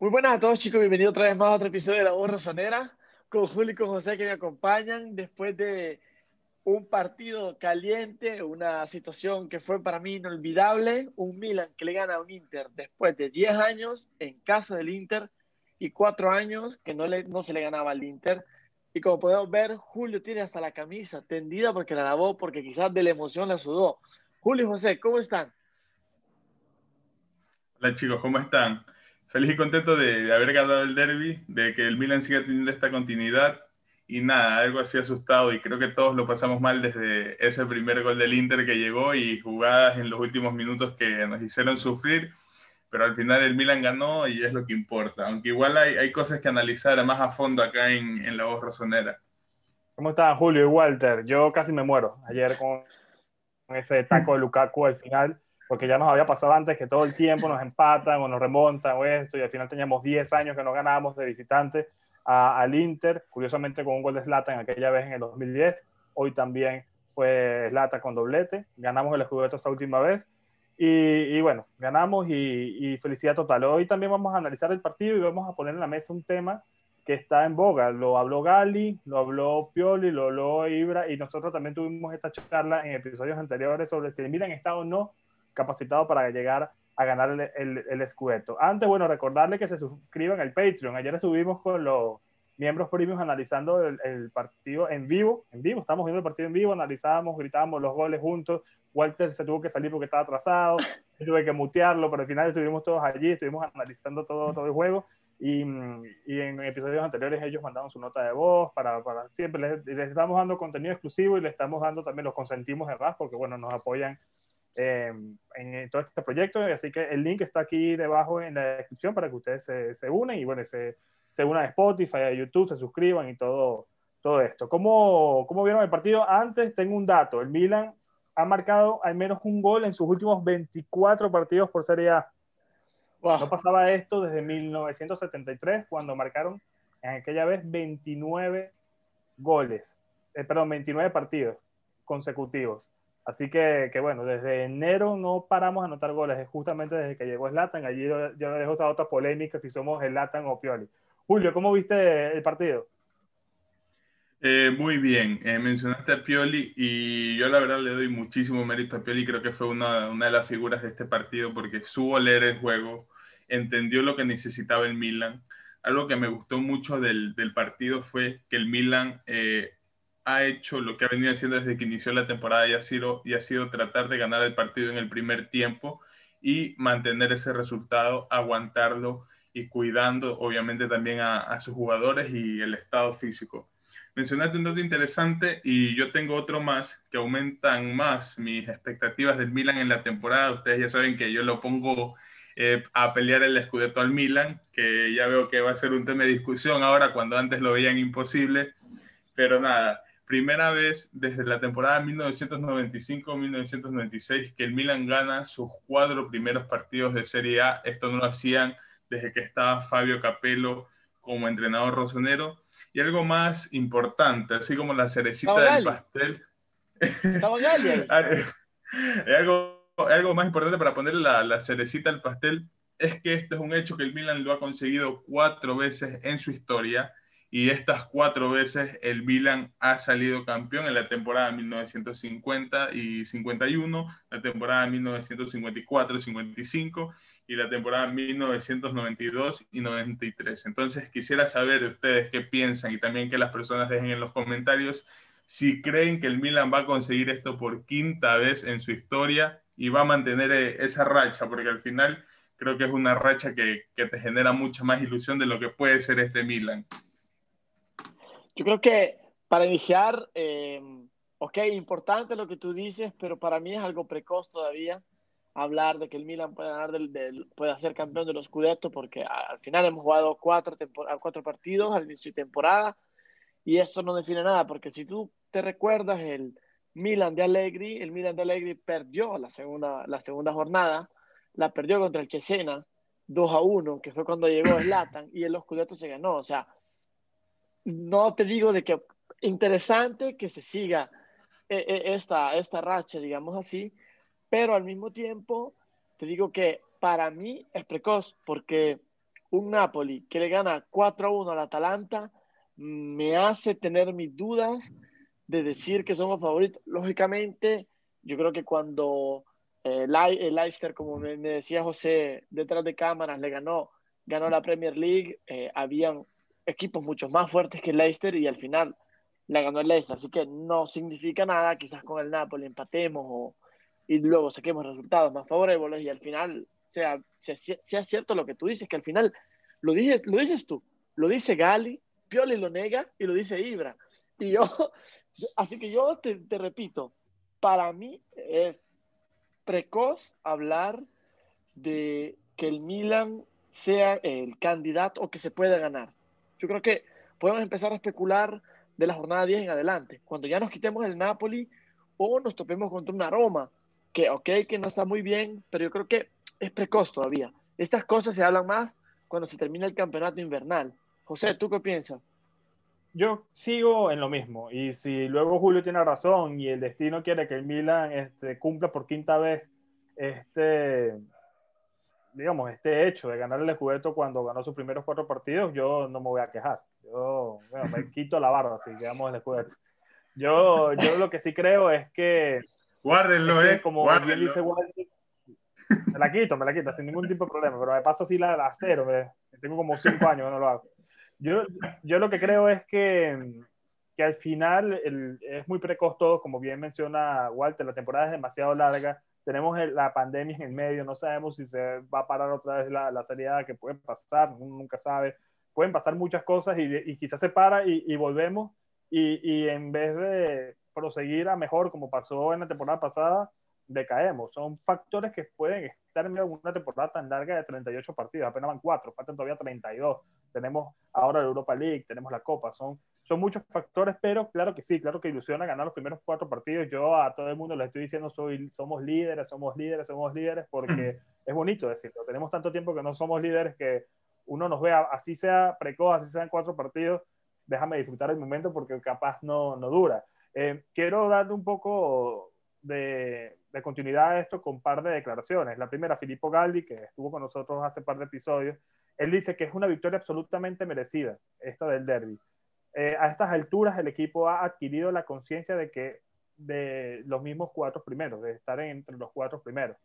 Muy buenas a todos chicos, bienvenidos otra vez más a otro episodio de La Voz Rosonera con Julio y con José que me acompañan después de un partido caliente, una situación que fue para mí inolvidable, un Milan que le gana a un Inter después de 10 años en casa del Inter y 4 años que no, le, no se le ganaba al Inter. Y como podemos ver, Julio tiene hasta la camisa tendida porque la lavó, porque quizás de la emoción la sudó. Julio y José, ¿cómo están? Hola chicos, ¿cómo están? Feliz y contento de, haber ganado el derby, de que el Milan siga teniendo esta continuidad. Y nada, algo así asustado y creo que todos lo pasamos mal desde ese primer gol del Inter que llegó y jugadas en los últimos minutos que nos hicieron sufrir, pero al final el Milan ganó y es lo que importa, aunque igual hay, hay cosas que analizar más a fondo acá en, en la voz rosonera. ¿Cómo están Julio y Walter? Yo casi me muero. Ayer con, ese taco de Lukaku al final, porque ya nos había pasado antes que todo el tiempo nos empatan o nos remontan o esto, y al final teníamos 10 años que no ganábamos de visitante al Inter, curiosamente con un gol de Zlatan aquella vez en el 2010, hoy también fue Zlatan con doblete, ganamos el Scudetto esta última vez, y, bueno, ganamos y, felicidad total. Hoy también vamos a analizar el partido y vamos a poner en la mesa un tema que está en boga. Lo habló Gali, lo habló Pioli, lo habló Ibra y nosotros también tuvimos esta charla en episodios anteriores sobre si Milan está o no capacitado para llegar a ganar el, el, el Scudetto. Antes, bueno, recordarle que se suscriban al Patreon. Ayer estuvimos con los miembros premios analizando el, partido en vivo, en vivo, estamos viendo el partido en vivo, analizábamos, gritábamos los goles juntos, Walter se tuvo que salir porque estaba atrasado, tuve que mutearlo, pero al final estuvimos todos allí, estuvimos analizando todo, todo el juego y, y en episodios anteriores ellos mandaron su nota de voz para, para siempre, les, les, estamos dando contenido exclusivo y les estamos dando también, los consentimos además porque bueno, nos apoyan Em, en todo este proyecto. Así que el link está aquí debajo en la descripción para que ustedes se, se unen y bueno, se, se unan a Spotify, a YouTube, se suscriban y todo, todo esto. ¿Cómo, ¿Cómo vieron el partido? Antes tengo un dato. El Milan ha marcado al menos un gol en sus últimos 24 partidos por Serie A. No pasaba esto desde 1973, cuando marcaron en aquella vez 29 goles, eh, perdón, 29 partidos consecutivos. Así que, que, bueno, desde enero no paramos a anotar goles, justamente desde que llegó Slatan. Allí yo, yo dejo esa otra polémica si somos Slatan o Pioli. Julio, ¿cómo viste el partido? Eh, muy bien, eh, mencionaste a Pioli y yo la verdad le doy muchísimo mérito a Pioli, creo que fue una, de las figuras de este partido porque supo leer el juego, entendió lo que necesitaba el Milan. Algo que me gustó mucho del, del partido fue que el Milan eh, ha hecho lo que ha venido haciendo desde que inició la temporada y ha sido, y ha sido tratar de ganar el partido en el primer tiempo y mantener ese resultado, aguantarlo y cuidando obviamente también a, sus jugadores y el estado físico. Mencionaste un dato interesante y yo tengo otro más que aumentan más mis expectativas del Milan en la temporada. Ustedes ya saben que yo lo pongo eh, a pelear el escudeto al Milan, que ya veo que va a ser un tema de discusión ahora cuando antes lo veían imposible. Pero nada, primera vez desde la temporada 1995-1996 que el Milan gana sus cuatro primeros partidos de Serie A. Esto no lo hacían desde que estaba Fabio Capello como entrenador rosonero. Y algo más importante, así como la cerecita del pastel. algo, algo más importante para poner la, la cerecita al pastel es que esto es un hecho que el Milan lo ha conseguido cuatro veces en su historia y estas cuatro veces el Milan ha salido campeón en la temporada 1950 y 51, la temporada 1954 y 55 y la temporada 1992 y 93. Entonces quisiera saber de ustedes qué piensan y también que las personas dejen en los comentarios si creen que el Milan va a conseguir esto por quinta vez en su historia y va a mantener eh, esa racha, porque al final creo que es una racha que, que te genera mucha más ilusión de lo que puede ser este Milan. Yo creo que para iniciar, eh, ok, importante lo que tú dices, pero para mí es algo precoz todavía hablar de que el Milan puede, ganar del, del, puede ser campeón de los Scudetto, porque al final hemos jugado cuatro, cuatro partidos al inicio de temporada y eso no define nada, porque si tú te recuerdas el Milan de Allegri, el Milan de Allegri perdió la segunda, la segunda jornada, la perdió contra el Cesena 2 a 1, que fue cuando llegó Zlatan, y el Scudetto se ganó, o sea, no te digo de que interesante que se siga eh, eh, esta, esta racha, digamos así, pero al mismo tiempo te digo que para mí es precoz, porque un Napoli que le gana 4 a 1 al Atalanta me hace tener mis dudas de decir que somos favoritos. Lógicamente, yo creo que cuando eh, Leicester, como me, decía José, detrás de cámaras, le ganó, ganó la Premier League, eh, habían equipos mucho más fuertes que el Leicester y al final la ganó el Leicester. Así que no significa nada, quizás con el Napoli empatemos o, y luego saquemos resultados más favorables y al final sea, sea, cierto lo que tú dices, que al final lo dices, lo dices tú, lo dice Gali, Pioli lo nega y lo dice Ibra. Y yo, así que yo te, te repito, para mí es precoz hablar de que el Milan sea el candidato o que se pueda ganar. Yo creo que podemos empezar a especular de la jornada 10 en adelante, cuando ya nos quitemos el Napoli o nos topemos contra una Roma, que ok, que no está muy bien, pero yo creo que es precoz todavía. Estas cosas se hablan más cuando se termina el campeonato invernal. José, ¿tú qué piensas? Yo sigo en lo mismo y si luego Julio tiene razón y el destino quiere que el Milan este, cumpla por quinta vez este, digamos, este hecho de ganar el Scudetto cuando ganó sus primeros cuatro partidos, yo no me voy a quejar. Yo me quito la barba si quedamos el Scudetto. Yo, yo lo que sí creo es que... Guárdenlo, eh. Como bien dice Walter, me la quito, me la quito, sin ningún tipo de problema, pero me paso así la, la cero, me, tengo como cinco años que no lo hago. Yo, yo lo que creo es que, que al final es muy precoz todo, como bien menciona Walter, la temporada es demasiado larga, tenemos la pandemia en el medio, no sabemos si se va a parar otra vez la, la salida que puede pasar, uno nunca sabe, pueden pasar muchas cosas y, y quizás se para y, y volvemos y, y en vez de proseguir a mejor como pasó en la temporada pasada, decaemos. Son factores que pueden estar en una temporada tan larga de 38 partidos, apenas van 4, faltan todavía 32. Tenemos ahora la Europa League, tenemos la Copa, son, son muchos factores, pero claro que sí, claro que ilusiona ganar los primeros cuatro partidos. Yo a todo el mundo le estoy diciendo, soy, somos líderes, somos líderes, somos líderes, porque es bonito decirlo. Tenemos tanto tiempo que no somos líderes que uno nos vea, así sea precoz, así sean cuatro partidos, déjame disfrutar el momento porque capaz no, no dura. Eh, quiero darle un poco de, de continuidad a esto con un par de declaraciones. La primera, Filippo Galdi, que estuvo con nosotros hace par de episodios, él dice que es una victoria absolutamente merecida, esta del derby. Eh, a estas alturas el equipo ha adquirido la conciencia de que de los mismos cuatro primeros, de estar entre los cuatro primeros.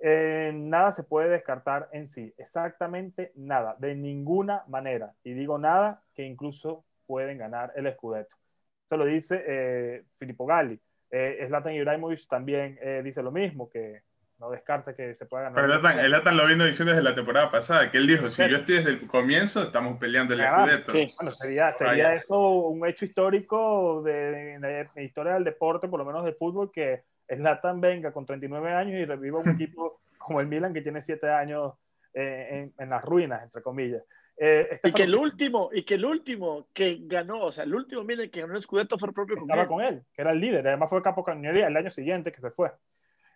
Eh, nada se puede descartar en sí, exactamente nada, de ninguna manera. Y digo nada que incluso pueden ganar el Scudetto. Esto lo dice eh, Filippo Galli. Eh, Zlatan Ibrahimovic también eh, dice lo mismo, que no descarta que se pueda ganar. Pero Zlatan, el Zlatan lo vino diciendo desde la temporada pasada, que él dijo, si yo estoy desde el comienzo, estamos peleando el escudeto. Sí. Bueno, sería, sería eso un hecho histórico de, de, la historia del deporte, por lo menos del fútbol, que Zlatan venga con 39 años y reviva un equipo como el Milan, que tiene 7 años eh, en, en las ruinas, entre comillas. Eh, y que el último, y que el último que ganó, o sea, el último Milan que ganó el Scudetto fue el propio Estaba con él, que era el líder, además fue capo cañonería el año siguiente que se fue.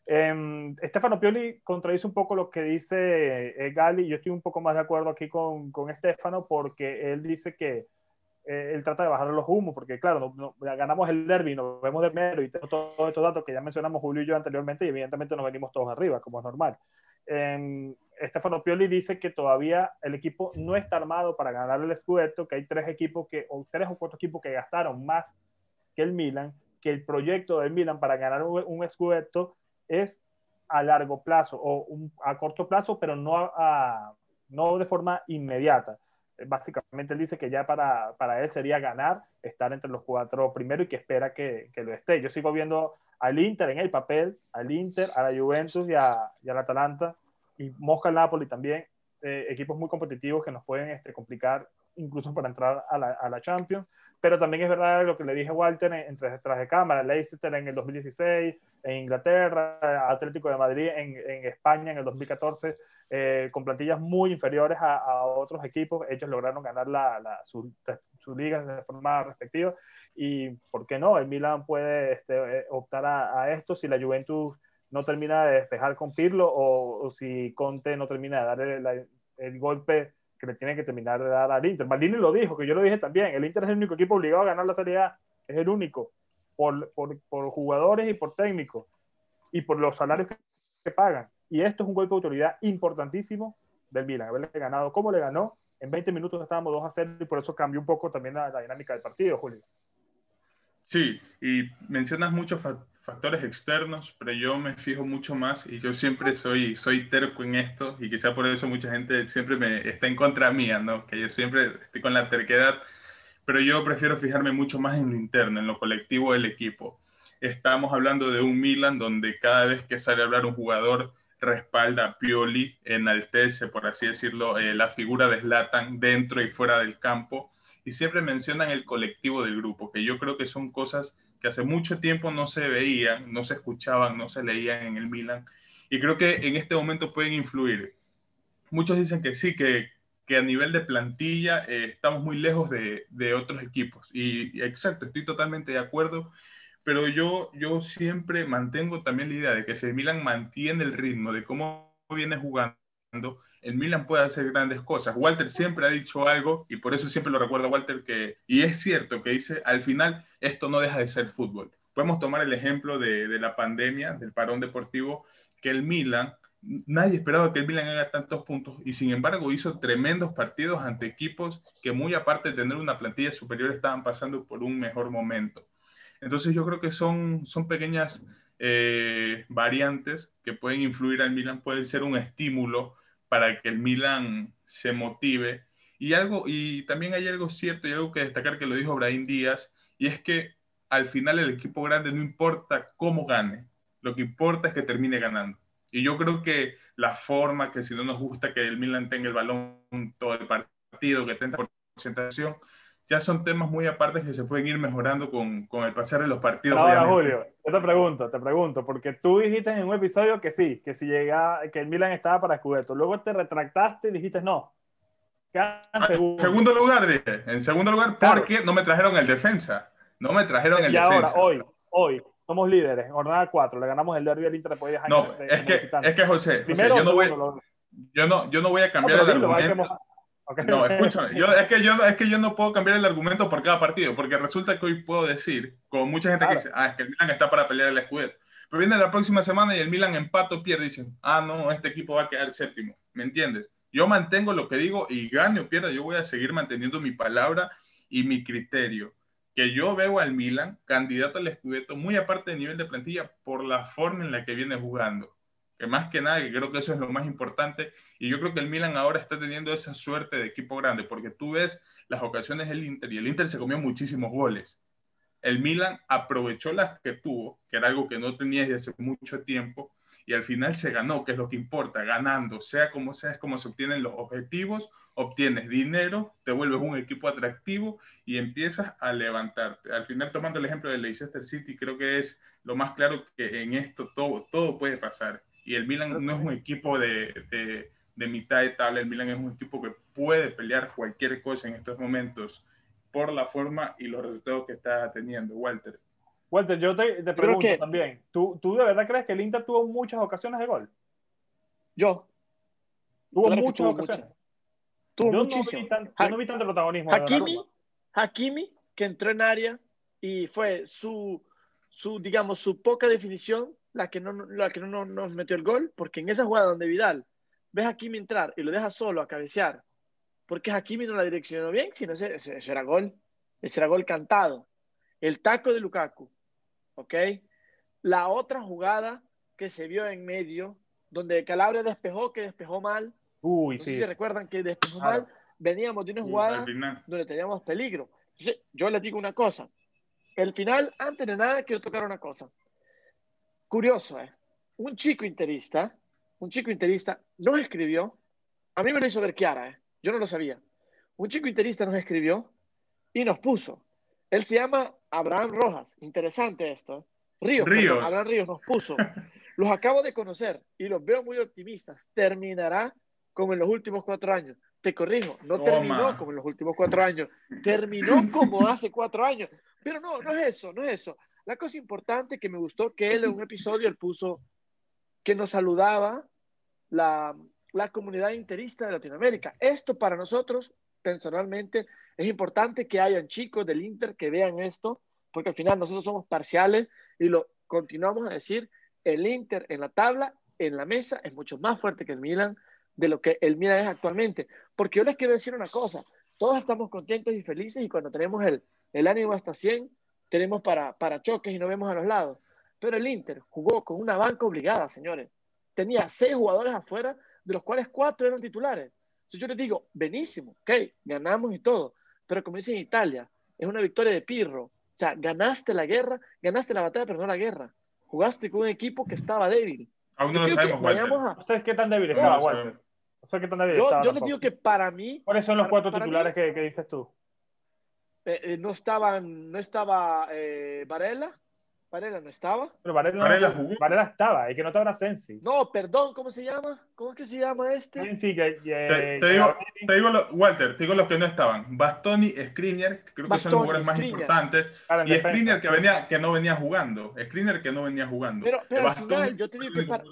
Eh, Stefano Pioli contradice un poco lo que dice eh, Gali, yo estoy un poco más de acuerdo aquí con, con Stefano porque él dice que eh, él trata de bajar los humos, porque claro, no, no, ganamos el derby, nos vemos de mero y tenemos todos estos datos que ya mencionamos Julio y yo anteriormente y evidentemente nos venimos todos arriba, como es normal. Eh, Stefano Pioli dice que todavía el equipo no está armado para ganar el Scudetto, que hay tres equipos que, o tres o cuatro equipos que gastaron más que el Milan, que el proyecto del Milan para ganar un, un Scudetto es a largo plazo o a corto plazo, pero no, a, no de forma inmediata. Básicamente él dice que ya para, para él sería ganar, estar entre los cuatro primeros y que espera que, que lo esté. Yo sigo viendo al Inter en el papel, al Inter, a la Juventus y, a, y al Atalanta y Mosca Napoli también, eh, equipos muy competitivos que nos pueden este, complicar incluso para entrar a la, a la, Champions. Pero también es verdad lo que le dije a Walter entre detrás de cámara, Leicester en el 2016, en Inglaterra, Atlético de Madrid en, en España en el 2014, eh, con plantillas muy inferiores a, a, otros equipos. Ellos lograron ganar la, la, su, su, liga de forma respectiva. Y, ¿por qué no? El Milan puede este, eh, optar a, a esto si la Juventus no termina de despejar con Pirlo o, o si Conte no termina de dar el, el, golpe que le tiene que terminar de dar al Inter. Maldini lo dijo, que yo lo dije también, el Inter es el único equipo obligado a ganar la Serie es el único, por, por, por jugadores y por técnicos, y por los salarios que, pagan. Y esto es un golpe de autoridad importantísimo del Milan, haberle ganado como le ganó. En 20 minutos estábamos 2 a 0 y por eso cambió un poco también la, dinámica del partido, Julio. Sí, y mencionas muchos factores externos, pero yo me fijo mucho más y yo siempre soy, soy terco en esto y quizá por eso mucha gente siempre me está en contra mía, ¿no? Que yo siempre estoy con la terquedad, pero yo prefiero fijarme mucho más en lo interno, en lo colectivo del equipo. Estamos hablando de un Milan donde cada vez que sale a hablar un jugador respalda a Pioli, enaltece, por así decirlo, eh, la figura de Zlatan dentro y fuera del campo y siempre mencionan el colectivo del grupo, que yo creo que son cosas que hace mucho tiempo no se veían, no se escuchaban, no se leían en el Milan, y creo que en este momento pueden influir. Muchos dicen que sí, que, que a nivel de plantilla eh, estamos muy lejos de, de otros equipos, y, exacto, estoy totalmente de acuerdo, pero yo, yo siempre mantengo también la idea de que si el Milan mantiene el ritmo de cómo viene jugando, el Milan puede hacer grandes cosas. Walter siempre ha dicho algo, y por eso siempre lo recuerdo a Walter, que, y es cierto, que dice, al final esto no deja de ser fútbol. Podemos tomar el ejemplo de, de la pandemia, del parón deportivo, que el Milan, nadie esperaba que el Milan haga tantos puntos, y sin embargo hizo tremendos partidos ante equipos que muy aparte de tener una plantilla superior estaban pasando por un mejor momento. Entonces yo creo que son, son pequeñas eh, variantes que pueden influir al Milan, pueden ser un estímulo para que el Milan se motive. Y, algo, y también hay algo cierto y algo que destacar que lo dijo Brahim Díaz, y es que al final el equipo grande no importa cómo gane, lo que importa es que termine ganando. Y yo creo que la forma que si no nos gusta que el Milan tenga el balón todo el partido, que tenga concentración, ya son temas muy aparte que se pueden ir mejorando con, con el pasar de los partidos. Ahora, Julio, yo te pregunto, te pregunto, porque tú dijiste en un episodio que sí, que si llega, que el Milan estaba para Scudetto, luego te retractaste y dijiste no. Ah, en segundo lugar, dije, en segundo lugar, porque no me trajeron el defensa, no me trajeron el defensa. Y ahora, hoy, hoy, somos líderes, en jornada 4, le ganamos el derby al Inter después de No, es, que, es que José, José yo, no voy, yo, no, yo no voy a cambiar el argumento. No, escúchame, yo, es, que yo, es que yo no puedo cambiar el argumento por cada partido, porque resulta que hoy puedo decir, como mucha gente que dice, ah, es que el Milan está para pelear el Scudetto. Pero viene la próxima semana y el Milan empato o pierde dicen, ah, no, este equipo va a quedar séptimo. ¿Me entiendes? Yo mantengo lo que digo y gane o pierda, yo voy a seguir manteniendo mi palabra y mi criterio. Que yo veo al Milan candidato al Scudetto, muy aparte del nivel de plantilla, por la forma en la que viene jugando más que nada, que creo que eso es lo más importante, y yo creo que el Milan ahora está teniendo esa suerte de equipo grande, porque tú ves las ocasiones del Inter, y el Inter se comió muchísimos goles. El Milan aprovechó las que tuvo, que era algo que no tenía desde hace mucho tiempo, y al final se ganó, que es lo que importa, ganando, sea como sea, es como se obtienen los objetivos, obtienes dinero, te vuelves un equipo atractivo y empiezas a levantarte. Al final, tomando el ejemplo de Leicester City, creo que es lo más claro que en esto todo, todo puede pasar. Y el Milan no es un equipo de, de, mitad de tabla, el Milan es un equipo que puede pelear cualquier cosa en estos momentos por la forma y los resultados que está teniendo Walter. Walter, yo te, te pregunto también, ¿tú, ¿tú de verdad crees que el Inter tuvo muchas ocasiones de gol? Yo. Tuvo muchas ocasiones. Tuvo yo muchísimo. No vi yo no vi tanto protagonismo. Hakimi, Hakimi, que entró en área y fue su, su, digamos, su poca definición la que no, la que no nos metió el gol, porque en esa jugada donde Vidal ves a Hakimi entrar y lo deja solo a cabecear, porque Hakimi no la direccionó bien, sino ese, ese, era gol, ese era gol cantado. El taco de Lukaku, ¿ok? La otra jugada que se vio en medio, donde Calabria despejó, que despejó mal. Uy, sí. Si se recuerdan que despejó mal, veníamos de una jugada donde teníamos peligro. Entonces, yo les digo una cosa. El final, antes de nada, quiero tocar una cosa. Curioso, ¿eh? Un chico interista, un chico interista nos escribió, a mí me lo hizo ver Kiara, ¿eh? Yo no lo sabía. Un chico interista nos escribió y nos puso. Él se llama Abraham Rojas. Interesante esto. ¿eh? Ríos. Ríos. Abraham Ríos nos puso. Los acabo de conocer y los veo muy optimistas. Terminará como en los últimos cuatro años. Te corrijo, no terminó como en los últimos cuatro años. Terminó como hace cuatro años. Pero no, no es eso, no es eso. La cosa importante que me gustó que él en un episodio él puso que nos saludaba la, la comunidad interista de Latinoamérica. Esto para nosotros, personalmente, es importante que hayan chicos del Inter que vean esto, porque al final nosotros somos parciales y lo continuamos a decir, el Inter en la tabla, en la mesa, es mucho más fuerte que el Milan, de lo que el Milan es actualmente. Porque yo les quiero decir una cosa, todos estamos contentos y felices y cuando tenemos el, el ánimo hasta 100, tenemos para, para choques y no vemos a los lados. Pero el Inter jugó con una banca obligada, señores. Tenía seis jugadores afuera, de los cuales cuatro eran titulares. Si yo les digo, benísimo, ok, ganamos y todo, pero como dicen en Italia, es una victoria de Pirro. O sea, ganaste la guerra, ganaste la batalla, pero no la guerra. Jugaste con un equipo que estaba débil. Aún no lo sabemos, a... No sé qué tan débil estaba, Walter. No sé qué tan débil yo, estaba. Yo les digo que para mí... ¿Cuáles son los cuatro titulares que, que, dices tú? Eh, eh, no estaban, no estaba eh, Varela, Varela no estaba. Pero Varela, Varela, no, jugó. Varela estaba, y que no estaba Sensi. No, perdón, ¿cómo se llama? ¿Cómo es que se llama este? Sensi, que, te, te, digo, te digo lo, Walter, te digo los que no estaban. Bastoni, Skriniar, que creo que son los jugadores más importantes. y Skriniar que, venía, que no venía jugando. Skriniar que no venía jugando. Pero, pero al final, yo te, digo que para,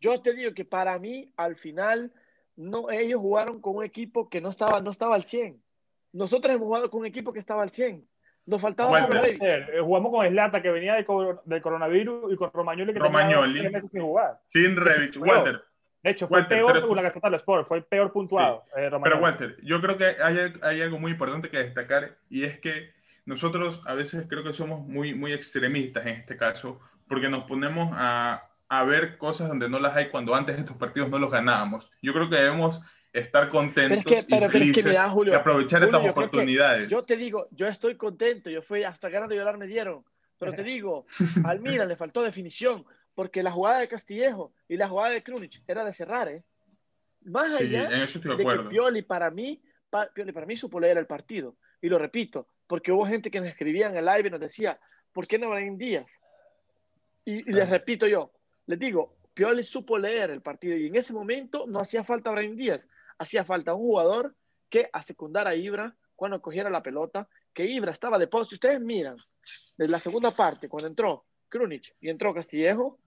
yo te digo que para mí, al final, no, ellos jugaron con un equipo que no estaba, no estaba al 100. Nosotros hemos jugado con un equipo que estaba al 100. Nos faltaba bueno, eh, Jugamos con Slata que venía del, del coronavirus y con Romagnoli que Romagnoli. tenía meses sin jugar. Sin Revich, Walter. De hecho, fue Walter, peor según la que el Sport, fue el peor puntuado. Sí. Eh, pero Walter, yo creo que hay, hay, algo muy importante que destacar y es que nosotros a veces creo que somos muy, muy extremistas en este caso porque nos ponemos a, a ver cosas donde no las hay cuando antes estos partidos no los ganábamos. Yo creo que debemos estar contentos y felices y aprovechar estas oportunidades. Yo te digo, yo estoy contento, yo fui hasta ganas de llorar me dieron, pero te digo, al Milan le faltó definición, porque la jugada de Castillejo y la jugada de Krunic era de cerrar, ¿eh? Más allá en eso estoy de, acuerdo. que Pioli para mí, Pioli para mí supo leer el partido, y lo repito, porque hubo gente que nos escribía en el live y nos decía, ¿por qué no en Díaz? Y, y les repito yo, les digo, Pioli supo leer el partido y en ese momento no hacía falta Brian Díaz, hacía falta un jugador que a secundar a Ibra cuando cogiera la pelota, que Ibra estaba de post. Si ustedes miran, desde la segunda parte, cuando entró Krunic y entró Castillejo,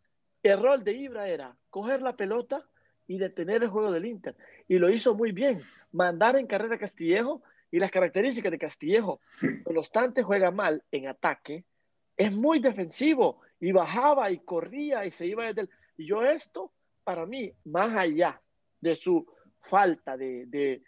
el rol de Ibra era coger la pelota y detener el juego del Inter. Y lo hizo muy bien, mandar en carrera a Castillejo y las características de Castillejo, no obstante juega mal en ataque, es muy defensivo y bajaba y corría y se iba desde el... Y yo esto, para mí, más allá de su falta de, de,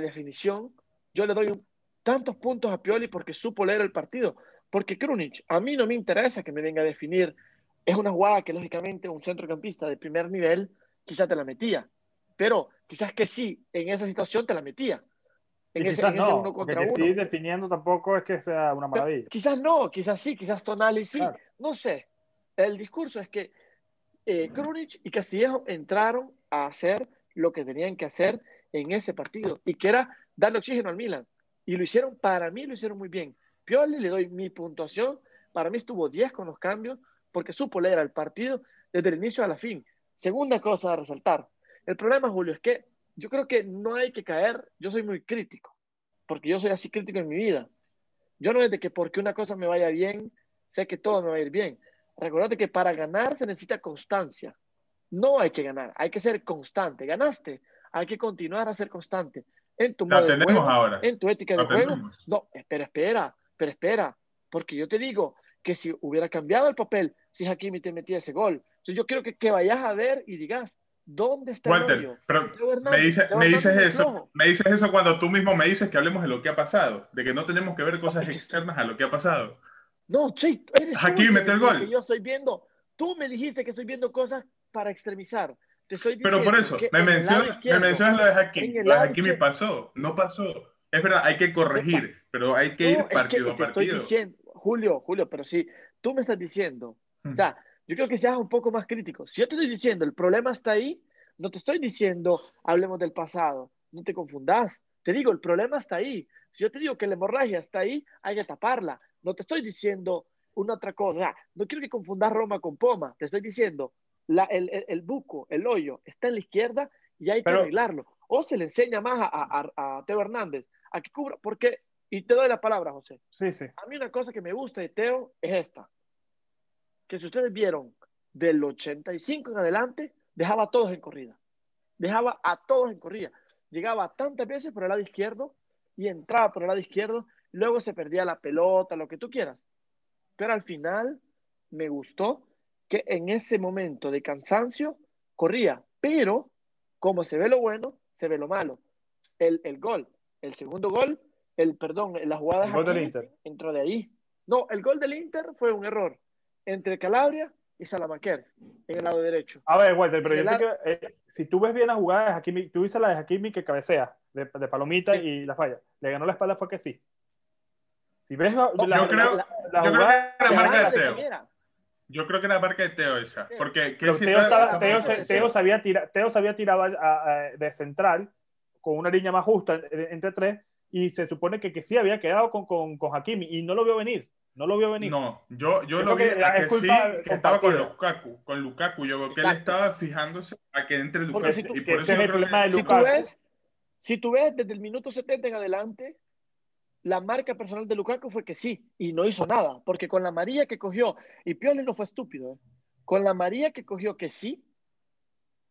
definición, yo le doy tantos puntos a Pioli porque supo leer el partido. Porque Krunic, a mí no me interesa que me venga a definir. Es una jugada que lógicamente un centrocampista de primer nivel quizás te la metía. Pero quizás que sí, en esa situación te la metía. En, ese, en ese, uno contra uno. Sí, definiendo tampoco es que sea una maravilla. quizás no, quizás sí, quizás Tonali sí. No sé. El discurso es que eh, Krunic y Castillejo entraron a hacer lo que tenían que hacer en ese partido y que era darle oxígeno al Milan. Y lo hicieron, para mí lo hicieron muy bien. Pioli le doy mi puntuación, para mí estuvo 10 con los cambios porque supo leer al partido desde el inicio a la fin. Segunda cosa a resaltar, el problema, Julio, es que yo creo que no hay que caer, yo soy muy crítico, porque yo soy así crítico en mi vida. Yo no es de que porque una cosa me vaya bien, sé que todo me va a ir bien. Recuerda que para ganar se necesita constancia. No hay que ganar, hay que ser constante. Ganaste, hay que continuar a ser constante. En tu modo de juego, ahora. en tu ética de juego. No, espera, espera, pero espera, porque yo te digo que si hubiera cambiado el papel, si Hakimi te metía ese gol, yo quiero que, que vayas a ver y digas, ¿dónde está Walter, el Pero me, dice, me dices eso, me dices eso cuando tú mismo me dices que hablemos de lo que ha pasado, de que no tenemos que ver cosas externas a lo que ha pasado. No, sí, eres Hakimi metió el gol. yo estoy viendo, tú me dijiste que estoy viendo cosas para extremizar. Te estoy Pero por eso, me mencionas, me mencionas lo de Hakimi. Lo de Hakimi pasó, no pasó. Es verdad, hay que corregir, pero hay que ir partido a partido. Estoy diciendo, Julio, Julio, pero si tú me estás diciendo, o sea, yo creo que seas un poco más crítico. Si yo te estoy diciendo, el problema está ahí, no te estoy diciendo, hablemos del pasado, no te confundas. Te digo, el problema está ahí. Si yo te digo que la hemorragia está ahí, hay que taparla. No te estoy diciendo una otra cosa. No quiero que confundas Roma con Poma. Te estoy diciendo, el, el, buco, el hoyo, está en la izquierda y hay que arreglarlo. O se le enseña más a, a, a, Teo Hernández a que cubra, porque, y te doy la palabra, José. Sí, sí. A mí una cosa que me gusta de Teo es esta, que si ustedes vieron del 85 en adelante, dejaba a todos en corrida. Dejaba a todos en corrida. Llegaba tantas veces por el lado izquierdo y entraba por el lado izquierdo, luego se perdía la pelota, lo que tú quieras. Pero al final me gustó que en ese momento de cansancio corría, pero como se ve lo bueno, se ve lo malo. El, el gol, el segundo gol, el perdón, la jugada El gol del Inter. entró de ahí. No, el gol del Inter fue un error entre Calabria y Salamaquer en el lado derecho. A ver, Walter, pero yo te ar- quiero- eh, si tú ves bien la jugada de Hakimi, tú viste la de Hakimi que cabecea de, de Palomita Sí. y la falla. Le ganó la espalda, fue que sí. Si ves la, No, la- yo creo- la- la yo creo jugada- que era La marca de Teo. quién era? Yo creo que era marca de Teo esa. Porque Teo, estaba- Teo marca se- Teo sabía tira- Teo sabía tirar a- a- de central con una línea más justa en- entre tres y se supone que, que sí había quedado con, con, con Hakimi y no lo vio venir. No lo vio venir. No, yo, yo Yo lo vi creo que a que sí, que estaba con. Lukaku, con Lukaku. Yo creo que él Exacto. estaba fijándose a que entre Lukaku. si tú- y por ese eso es el problema que- de Si tú Lukaku. ves, si tú ves desde el minuto 70 en adelante, la marca personal de Lukaku fue que sí, y no hizo nada, porque con la María que cogió, y Pioli no fue estúpido, ¿eh? con la María que cogió que sí,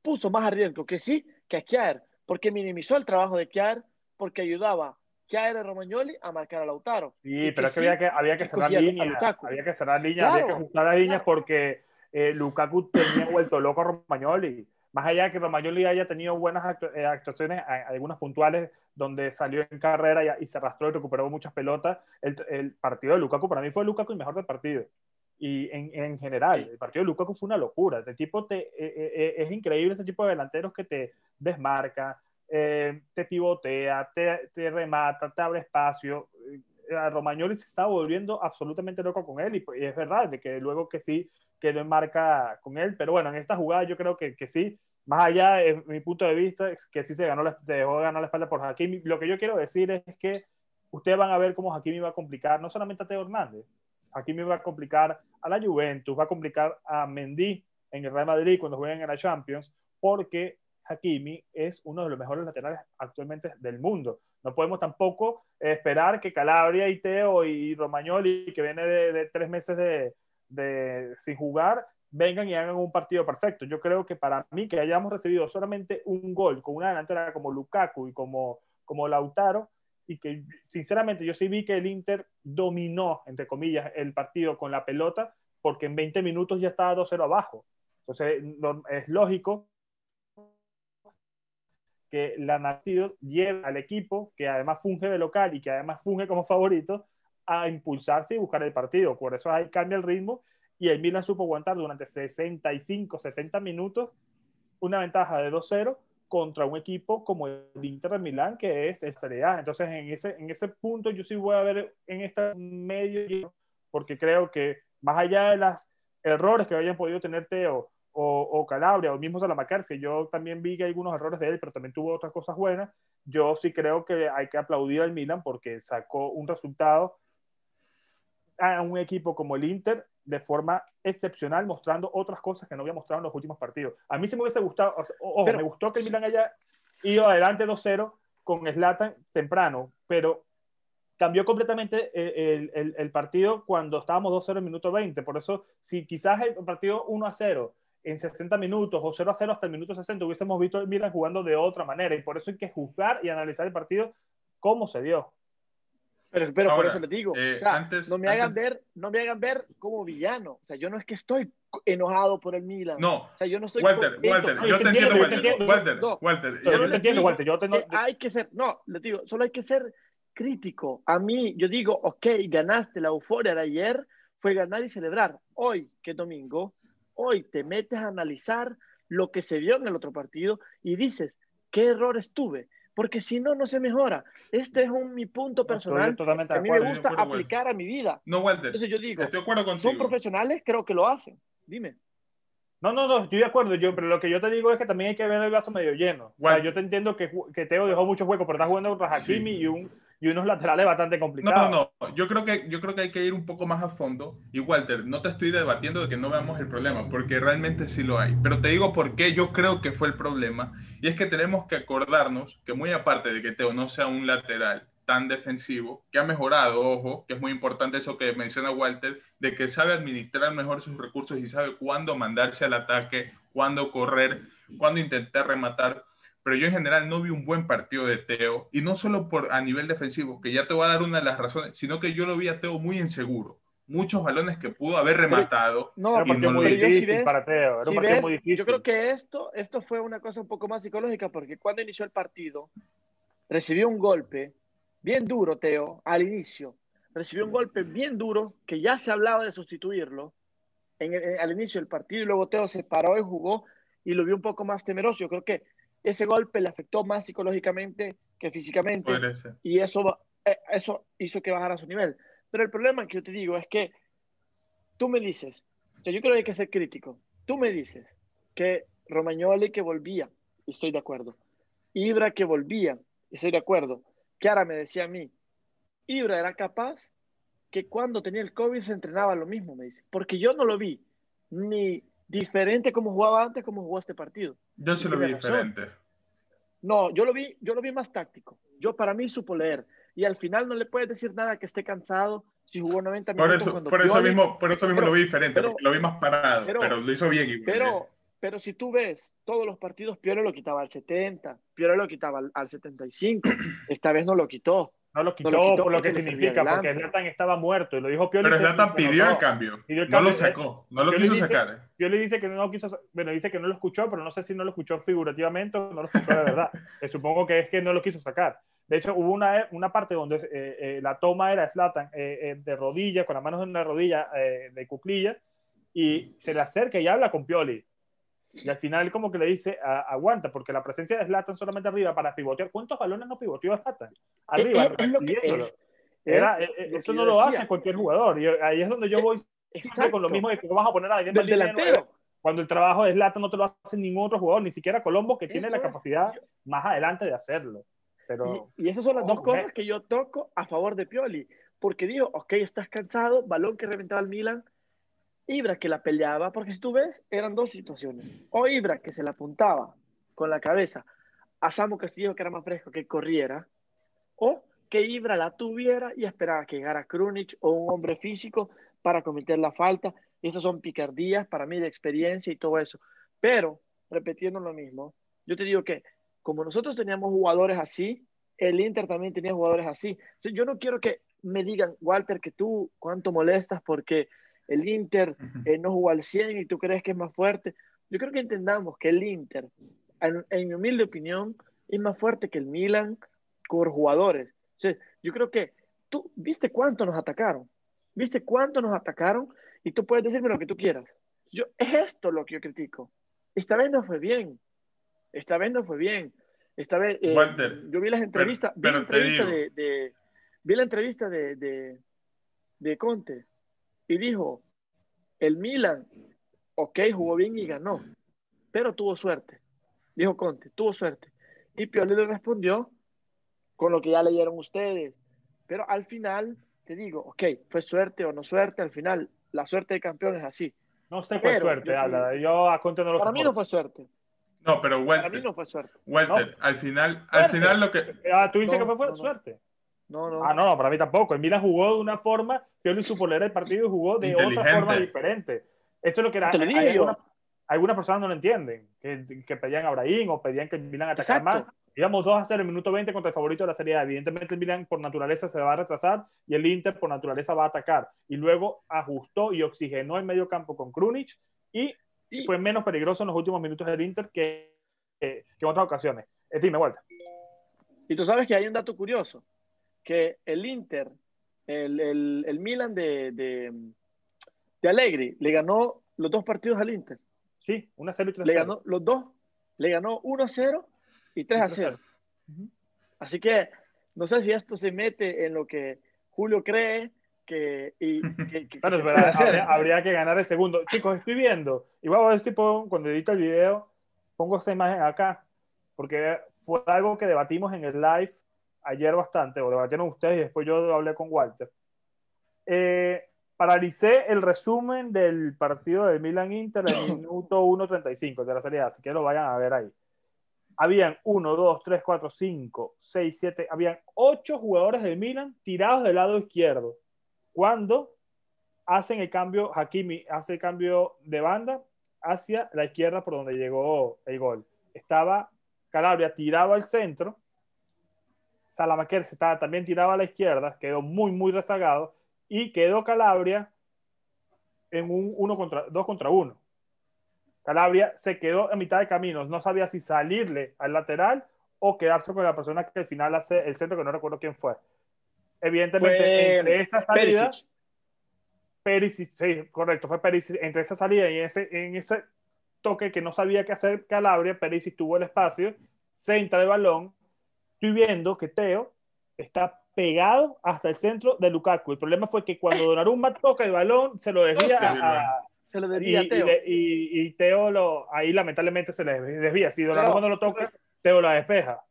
puso más a riesgo que sí que a Kjaer, porque minimizó el trabajo de Kjaer, porque ayudaba a Kjaer y Romagnoli a marcar a Lautaro. Sí, pero es que sí, había que, había que que cerrar líneas. Había que cerrar líneas, había que ajustar las líneas claro. porque eh, Lukaku tenía vuelto loco a Romagnoli. Más allá de que Romagnoli haya tenido buenas eh, actuaciones, algunas puntuales, donde salió en carrera y, se arrastró y recuperó muchas pelotas, el, el partido de Lukaku para mí fue Lukaku el mejor del partido. Y en, en general, Sí. el partido de Lukaku fue una locura. Este tipo te, eh, eh, eh, es increíble ese tipo de delanteros que te desmarca, eh, te pivotea, te, te remata, te abre espacio. Eh, A Romagnoli se estaba volviendo absolutamente loco con él y, pues, y es verdad de que luego que sí quedó en marca con él, pero bueno, en esta jugada yo creo que, que sí, más allá de mi punto de vista, es que sí se ganó la, dejó de ganar la espalda por Hakimi. Lo que yo quiero decir es que ustedes van a ver cómo Hakimi va a complicar no solamente a Teo Hernández, Hakimi va a complicar a la Juventus, va a complicar a Mendy en el Real Madrid cuando jueguen en la Champions, porque Hakimi es uno de los mejores laterales actualmente del mundo. No podemos tampoco esperar que Calabria y Teo y Romagnoli, que viene de, de tres meses de, de, sin jugar, vengan y hagan un partido perfecto. Yo creo que para mí que hayamos recibido solamente un gol con una delantera como Lukaku y como, como Lautaro, y que sinceramente yo sí vi que el Inter dominó, entre comillas, el partido con la pelota, porque en 20 minutos ya estaba 2-0 abajo. Entonces es lógico que la Nación lleve al equipo, que además funge de local y que además funge como favorito, a impulsarse y buscar el partido. Por eso ahí cambia el ritmo y el Milan supo aguantar durante 65, 70 minutos una ventaja de 2-0 contra un equipo como el Inter de Milán, que es el Serie A. Entonces, en ese, en ese punto yo sí voy a ver en este medio, porque creo que más allá de los errores que hayan podido tener Teo o, o Calabria o mismo Salamacar, que yo también vi que hay algunos errores de él, pero también tuvo otras cosas buenas, yo sí creo que hay que aplaudir al Milan porque sacó un resultado a un equipo como el Inter de forma excepcional, mostrando otras cosas que no había mostrado en los últimos partidos. A mí sí me hubiese gustado, o sea, ojo, Pero- me gustó que el Milan haya ido adelante 2-0 con Slatan temprano, pero cambió completamente el, el- el partido cuando estábamos 2-0 en minuto 20. Por eso, si quizás el partido 1-0 en 60 minutos o 0-0 hasta el minuto 60 hubiésemos visto el Milan jugando de otra manera. Y por eso hay que juzgar y analizar el partido cómo se dio. Pero, pero por Ahora, eso les digo, eh, o sea, antes- no me hagan antes- ver, no me hagan ver como villano. O sea, yo no es que estoy enojado por el Milan. No, O sea, yo no estoy Walter, contento. Walter, No, yo te entiendo, Walter. entiendo. Walter, No, Walter, yo te- entiendo, Walter. Yo te, no- Eh, hay que ser, no, les digo, solo hay que ser crítico. A mí, yo digo, ok, ganaste la euforia de ayer, fue ganar y celebrar. Hoy, que es domingo, hoy te metes a analizar lo que se vio en el otro partido y dices, ¿qué errores tuve? Porque si no, no se mejora. Este es un, mi punto personal totalmente que a mí me gusta acuerdo, aplicar a mi vida. No, Walter, Entonces yo digo, estoy de acuerdo son contigo. profesionales, creo que lo hacen. Dime. No, no, no, estoy de acuerdo, yo, pero lo que yo te digo es que también hay que ver el vaso medio lleno. O sea, yo te entiendo que, que Teo dejó muchos huecos, pero está jugando contra Hakimi Sí. y, un, y unos laterales bastante No, complicados. no, no. Yo creo, que, yo creo que hay que ir un poco más a fondo. Y Walter, no te estoy debatiendo de que no veamos el problema, porque realmente sí lo hay. Pero te digo por qué yo creo que fue el problema. Y es que tenemos que acordarnos que muy aparte de que Teo no sea un lateral tan defensivo, que ha mejorado, ojo, que es muy importante eso que menciona Walter, de que sabe administrar mejor sus recursos y sabe cuándo mandarse al ataque, cuándo correr, cuándo intentar rematar pero yo en general no vi un buen partido de Teo, y no solo por a nivel defensivo, que ya te voy a dar una de las razones, sino que yo lo vi a Teo muy inseguro, muchos balones que pudo haber rematado. no, Era un porque partido muy pero yo sí difícil ves- para Teo. Era un si partido ves, muy difícil. Yo creo que esto, esto fue una cosa un poco más psicológica porque cuando inició el partido recibió un golpe bien duro, Teo, al inicio. Recibió un golpe bien duro que ya se hablaba de sustituirlo en en- al inicio del partido y luego Teo se paró y jugó y lo vio un poco más temeroso. Yo creo que ese golpe le afectó más psicológicamente que físicamente y eso, eh, eso hizo que bajara su nivel. Pero el problema que yo te digo es que tú me dices, o sea, yo creo que hay que ser crítico. Tú me dices que Romagnoli que volvía, y estoy de acuerdo. Ibra que volvía, y estoy de acuerdo. Ahora me decía a mí, Ibra era capaz que cuando tenía el COVID se entrenaba lo mismo, me dice. Porque yo no lo vi ni diferente como jugaba antes como jugó este partido. Yo se lo vi razón. diferente. No, yo lo vi, yo lo vi más táctico. Yo para mí supo leer. Y al final no le puedes decir nada que esté cansado si jugó 90 Por minutos eso, cuando por eso Pioli- mismo, por eso mismo Pero- lo vi diferente, pero- lo vi más parado, pero- pero, lo hizo bien. Pero, pero si tú ves todos los partidos, Piero lo quitaba al 70, Piero lo quitaba al, al 75. Esta vez no lo quitó. No lo quitó, lo quitó por lo porque que significa, porque. Zlatan estaba muerto y lo dijo Pioli. Pero Zlatan se pidió el cambio, Pidió el no lo cambio, eh, sacó, no lo Pioli quiso dice- sacar. Pioli dice que no quiso, bueno, dice que no lo escuchó, pero no sé si no lo escuchó figurativamente o no lo escuchó de verdad. Eh, supongo que es que no lo quiso sacar. De hecho, hubo una, una parte donde eh, eh, la toma era Slatan de rodilla, con las manos en la rodilla eh, de cuclilla, y se le acerca y habla con Pioli. Y al final como que le dice, "A- aguanta, porque la presencia de Slatan solamente arriba para pivotear. ¿Cuántos balones no pivoteó Slatan? Arriba, Es- es lo que- recibiéndolo. es- Era- eh, eh, lo eso que no lo hace cualquier jugador. Y ahí es donde yo voy siempre con lo mismo de que vamos a poner a alguien Del delantero. cuando el trabajo de Zlatan no te lo hace ningún otro jugador, ni siquiera Colombo, que tiene Eso la capacidad Yo- más adelante de hacerlo. Pero Y, y esas son las dos Ojo, cosas que yo toco a favor de Pioli. Porque digo, ok, estás cansado, balón que reventaba el Milan, Ibra que la peleaba, porque si tú ves, eran dos situaciones. O Ibra que se la apuntaba con la cabeza a Samu Castillo, que era más fresco, que corriera, o que Ibra la tuviera y esperaba que llegara Krunic o un hombre físico para cometer la falta. Esas son picardías para mí de experiencia y todo eso. Pero, repitiendo lo mismo, yo te digo que como nosotros teníamos jugadores así, el Inter también tenía jugadores así. O yo no quiero que me digan, Walter, que tú cuánto molestas porque el Inter eh, no jugó al 100 y tú crees que es más fuerte. Yo creo que entendamos que el Inter, en, en mi humilde opinión, es más fuerte que el Milan por jugadores. O sea, yo creo que tú viste cuánto nos atacaron, viste cuánto nos atacaron y tú puedes decirme lo que tú quieras. Yo, es esto lo que yo critico. Esta vez no fue bien. Esta vez no fue bien. Esta vez, eh, Walter, yo vi las entrevistas, vi pero la te entrevista de, de- vi la entrevista de, de, de Conte y dijo, el Milan, ok, jugó bien y ganó, pero tuvo suerte. Dijo Conte, tuvo suerte. Y Pioli le respondió con lo que ya leyeron ustedes. Pero al final, te digo, ok, fue suerte o no suerte, al final, la suerte de campeón es así. no sé cuál suerte yo- habla. Yo a Conte no lo Para mí no fue suerte. No, pero Para mí Walter, no fue suerte. Walter, al final, al final lo que... Ah, tú dices No, que fue no, no. suerte. No, no. Ah, no, no, para mí tampoco. El Milan jugó de una forma, Pioli supo leer el partido y jugó de otra forma diferente. Esto es lo que era, Te lo dije hay yo. algunas, algunas personas no lo entienden, que, que pedían a Brahim o pedían que el Milan atacara Exacto. más. Íbamos 2 a 0 en el minuto 20 contra el favorito de la Serie A. Evidentemente el Milan por naturaleza se va a retrasar y el Inter por naturaleza va a atacar. Y luego ajustó y oxigenó el medio campo con Krunic y Y- fue menos peligroso en los últimos minutos del Inter que, que, que en otras ocasiones. Eh, dime, Walter. Y tú sabes que hay un dato curioso, que el Inter, el, el, el Milan de, de, de Allegri, le ganó los dos partidos al Inter. Sí, una 0 y 3 Le ganó los dos. Le ganó 1 a 0 y 3 a 0. Así que no sé si esto se mete en lo que Julio cree que, y, que, que- Bueno, se pero habría, habría que ganar el segundo. Chicos, estoy viendo. Igual a ver si pongo, cuando edito el video, pongo esa imagen acá. Porque fue algo que debatimos en el live ayer bastante, o debatieron ustedes y después yo hablé con Walter. Eh, paralicé el resumen del partido del Milan Inter en el minuto 1.35 de la Serie A, así que lo vayan a ver ahí. Habían 1, 2, 3, 4, 5, 6, 7, habían 8 jugadores del Milan tirados del lado izquierdo. Cuando hacen el cambio, Hakimi hace el cambio de banda hacia la izquierda por donde llegó el gol. Estaba Calabria tirado al centro, Salamaquer estaba también tirado a la izquierda, quedó muy, muy rezagado, y quedó Calabria en un uno contra, dos contra uno. Calabria se quedó en mitad de caminos, no sabía si salirle al lateral o quedarse con la persona que al final hace el centro, que no recuerdo quién fue. Evidentemente, entre esta salida, Perisic, sí, correcto, fue Perisic, entre esa salida y ese, en ese toque que no sabía qué hacer Calabria, Perisic tuvo el espacio, centra el balón, estoy viendo que Teo está pegado hasta el centro de Lukaku. El problema fue que cuando Donnarumma toca el balón, se lo desvía a, se lo desvía y, Teo. Y, y, Teo lo, ahí lamentablemente se le desvía. Si Donnarumma no lo toca, Teo la despeja.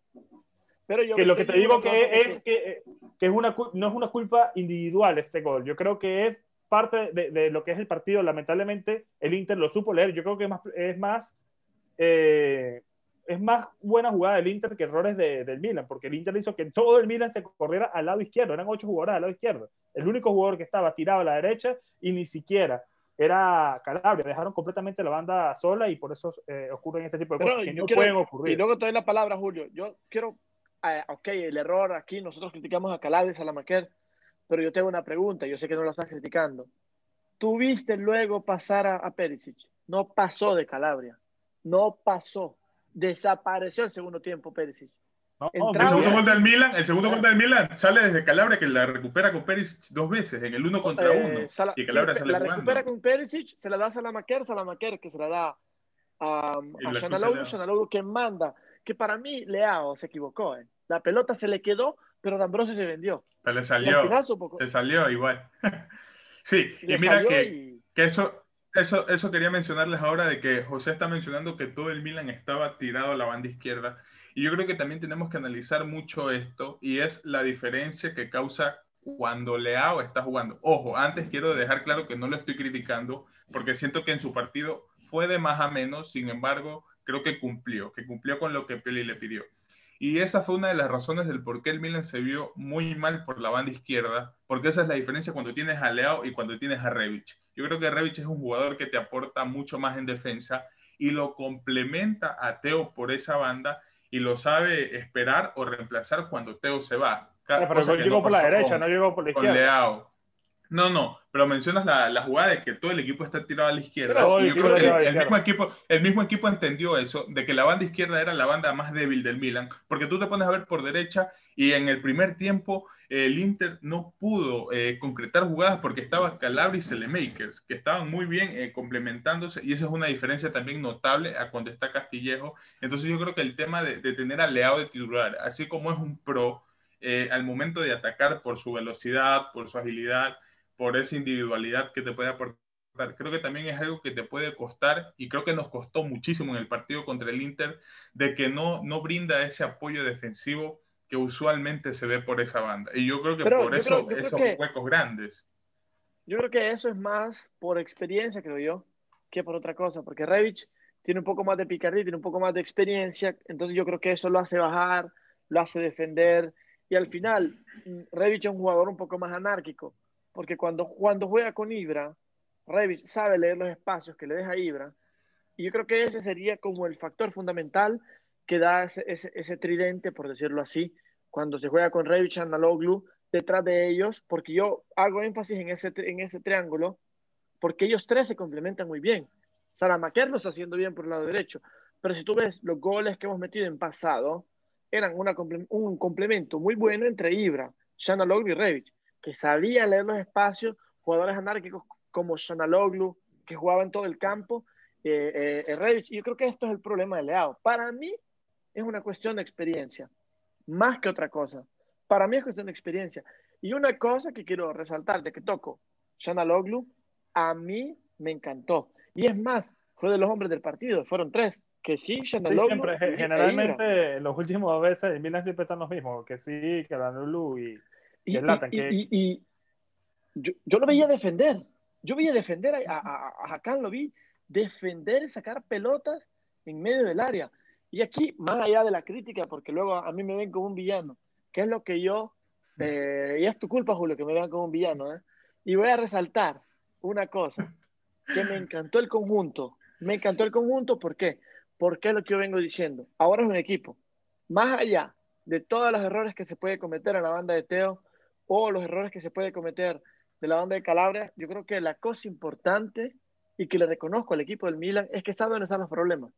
Pero yo que lo que te digo que es que, que, es una, no es una culpa individual este gol. Yo creo que es parte de, de, lo que es el partido. Lamentablemente el Inter lo supo leer. Yo creo que es más, es más, eh, es más buena jugada del Inter que errores de, del Milan, porque el Inter hizo que todo el Milan se corriera al lado izquierdo. Eran ocho jugadores al lado izquierdo. El único jugador que estaba tirado a la derecha y ni siquiera era Calabria, dejaron completamente la banda sola y por eso eh, ocurren este tipo de Pero cosas que no quiero, pueden ocurrir. Y luego te doy la palabra, Julio. Yo quiero, eh, ok, el error aquí, nosotros criticamos a Calabria y Salamaquer, pero yo tengo una pregunta, yo sé que no lo estás criticando. ¿Tuviste luego pasar a, a Perisic? No pasó de Calabria, no pasó, desapareció el segundo tiempo Perisic. No, el segundo gol del Milan, el segundo gol del Milan sale desde Calabria que la recupera con Perisic dos veces en el uno contra uno. Eh, Sala, y Calabria sí, sale la jugando. recupera con Perisic, se la da a Salamaquer, Salamaquer que se la da a, a Shanaloglu que manda, que para mí Leao se equivocó. Eh. La pelota se le quedó, pero D'Ambrosio se vendió. Pero le salió, se salió igual. sí, y, y mira que, y... que eso, eso, eso quería mencionarles ahora de que José está mencionando que todo el Milan estaba tirado a la banda izquierda. Y yo creo que también tenemos que analizar mucho esto y es la diferencia que causa cuando Leao está jugando. Ojo, antes quiero dejar claro que no lo estoy criticando porque siento que en su partido fue de más a menos, sin embargo, creo que cumplió, que cumplió con lo que Peli le pidió. Y esa fue una de las razones del por qué el Milan se vio muy mal por la banda izquierda, porque esa es la diferencia cuando tienes a Leao y cuando tienes a Rebic. Yo creo que Rebic es un jugador que te aporta mucho más en defensa y lo complementa a Teo por esa banda y lo sabe esperar o reemplazar cuando Teo se va. Pero no llegó no por la derecha, con, no llegó por la izquierda. No, no, pero mencionas la, la, jugada de que todo el equipo está tirado a la izquierda. Pero, yo creo que el, el, mismo equipo, el mismo equipo entendió eso, de que la banda izquierda era la banda más débil del Milan, porque tú te pones a ver por derecha y en el primer tiempo el Inter no pudo eh, concretar jugadas porque estaba Calabria y Selemakers, que estaban muy bien eh, complementándose y esa es una diferencia también notable a cuando está Castillejo. Entonces yo creo que el tema de, tener al Leao de titular, así como es un pro, eh, al momento de atacar por su velocidad, por su agilidad, por esa individualidad que te puede aportar, creo que también es algo que te puede costar y creo que nos costó muchísimo en el partido contra el Inter de que no, no brinda ese apoyo defensivo que usualmente se ve por esa banda. Y yo creo que Pero por eso creo- esos que- huecos grandes. Yo creo que eso es más por experiencia, creo yo, que por otra cosa, porque Revich tiene un poco más de picardía, tiene un poco más de experiencia, entonces yo creo que eso lo hace bajar, lo hace defender, y al final mm, Revich es un jugador un poco más anárquico, porque cuando, cuando juega con Ibra, Revich sabe leer los espacios que le deja Ibra, y yo creo que ese sería como el factor fundamental que da ese, ese, ese tridente, por decirlo así, cuando se juega con Revich y Analoglu, detrás de ellos, porque yo hago énfasis en ese, en ese triángulo, porque ellos tres se complementan muy bien. Salamaquer lo está haciendo bien por el lado derecho, pero si tú ves los goles que hemos metido en pasado, eran una, un complemento muy bueno entre Ibra, Shanaloglu y Rebic, que sabían leer los espacios, jugadores anárquicos como Shanaloglu, que jugaban todo el campo, eh, eh, Rebic, y yo creo que esto es el problema de Leao. Para mí es una cuestión de experiencia, más que otra cosa. Para mí es cuestión de experiencia. Y una cosa que quiero resaltar de que toco, Shanaloglu, a mí me encantó. Y es más, fue de los hombres del partido, fueron tres. Que sí, Sí, Shanaloglu. siempre, y- e generalmente, los últimos veces en Milan siempre están los mismos, que sí, que Danulu y, Y, y que- y- yo, yo lo veía defender. Yo veía defender a, a, a Hakan, lo vi defender y sacar pelotas en medio del área. Y aquí, más allá de la crítica, porque luego a mí me ven como un villano, que es lo que yo, eh, y es tu culpa, Julio, que me vean como un villano, ¿eh? Y voy a resaltar una cosa, que me encantó el conjunto. Me encantó el conjunto, ¿por qué? Porque es lo que yo vengo diciendo. Ahora es un equipo. Más allá de todos los errores que se puede cometer en la banda de Teo o los errores que se puede cometer de la banda de Calabria, yo creo que la cosa importante y que le reconozco al equipo del Milan es que sabe dónde están los problemas.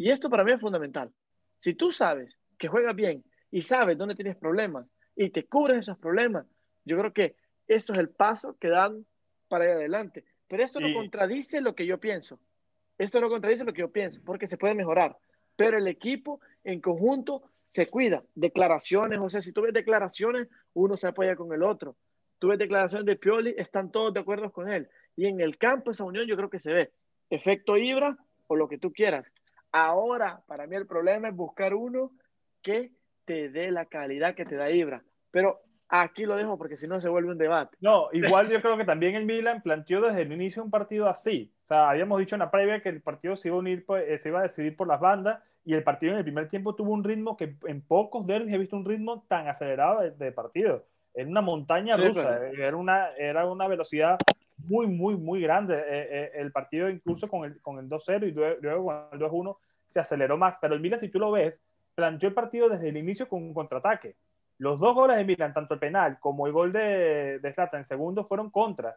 Y esto para mí es fundamental. Si tú sabes que juegas bien y sabes dónde tienes problemas y te cubres esos problemas, yo creo que eso es el paso que dan para ir adelante. Pero esto no contradice lo que yo pienso. Esto no contradice lo que yo pienso, porque se puede mejorar. Pero el equipo en conjunto se cuida. Declaraciones, o sea, si tú ves declaraciones, uno se apoya con el otro. Tú ves declaraciones de Pioli, están todos de acuerdo con él. Y en el campo esa unión yo creo que se ve. Efecto Ibra o lo que tú quieras. Ahora, para mí el problema es buscar uno que te dé la calidad que te da Ibra. Pero aquí lo dejo porque si no se vuelve un debate. No, igual yo creo que también el Milan planteó desde el inicio un partido así. O sea, habíamos dicho en la previa que el partido se iba a, unir, pues, eh, se iba a decidir por las bandas y el partido en el primer tiempo tuvo un ritmo que en pocos derbis he visto un ritmo tan acelerado de, partido. Era una montaña rusa, era, una, era una velocidad muy, muy, muy grande. Eh, eh, el partido incluso con el, con el 2-0 y luego con el 2-1 se aceleró más. Pero el Milan, si tú lo ves, planteó el partido desde el inicio con un contraataque. Los dos goles de Milan, tanto el penal como el gol de, de en segundo, fueron contra.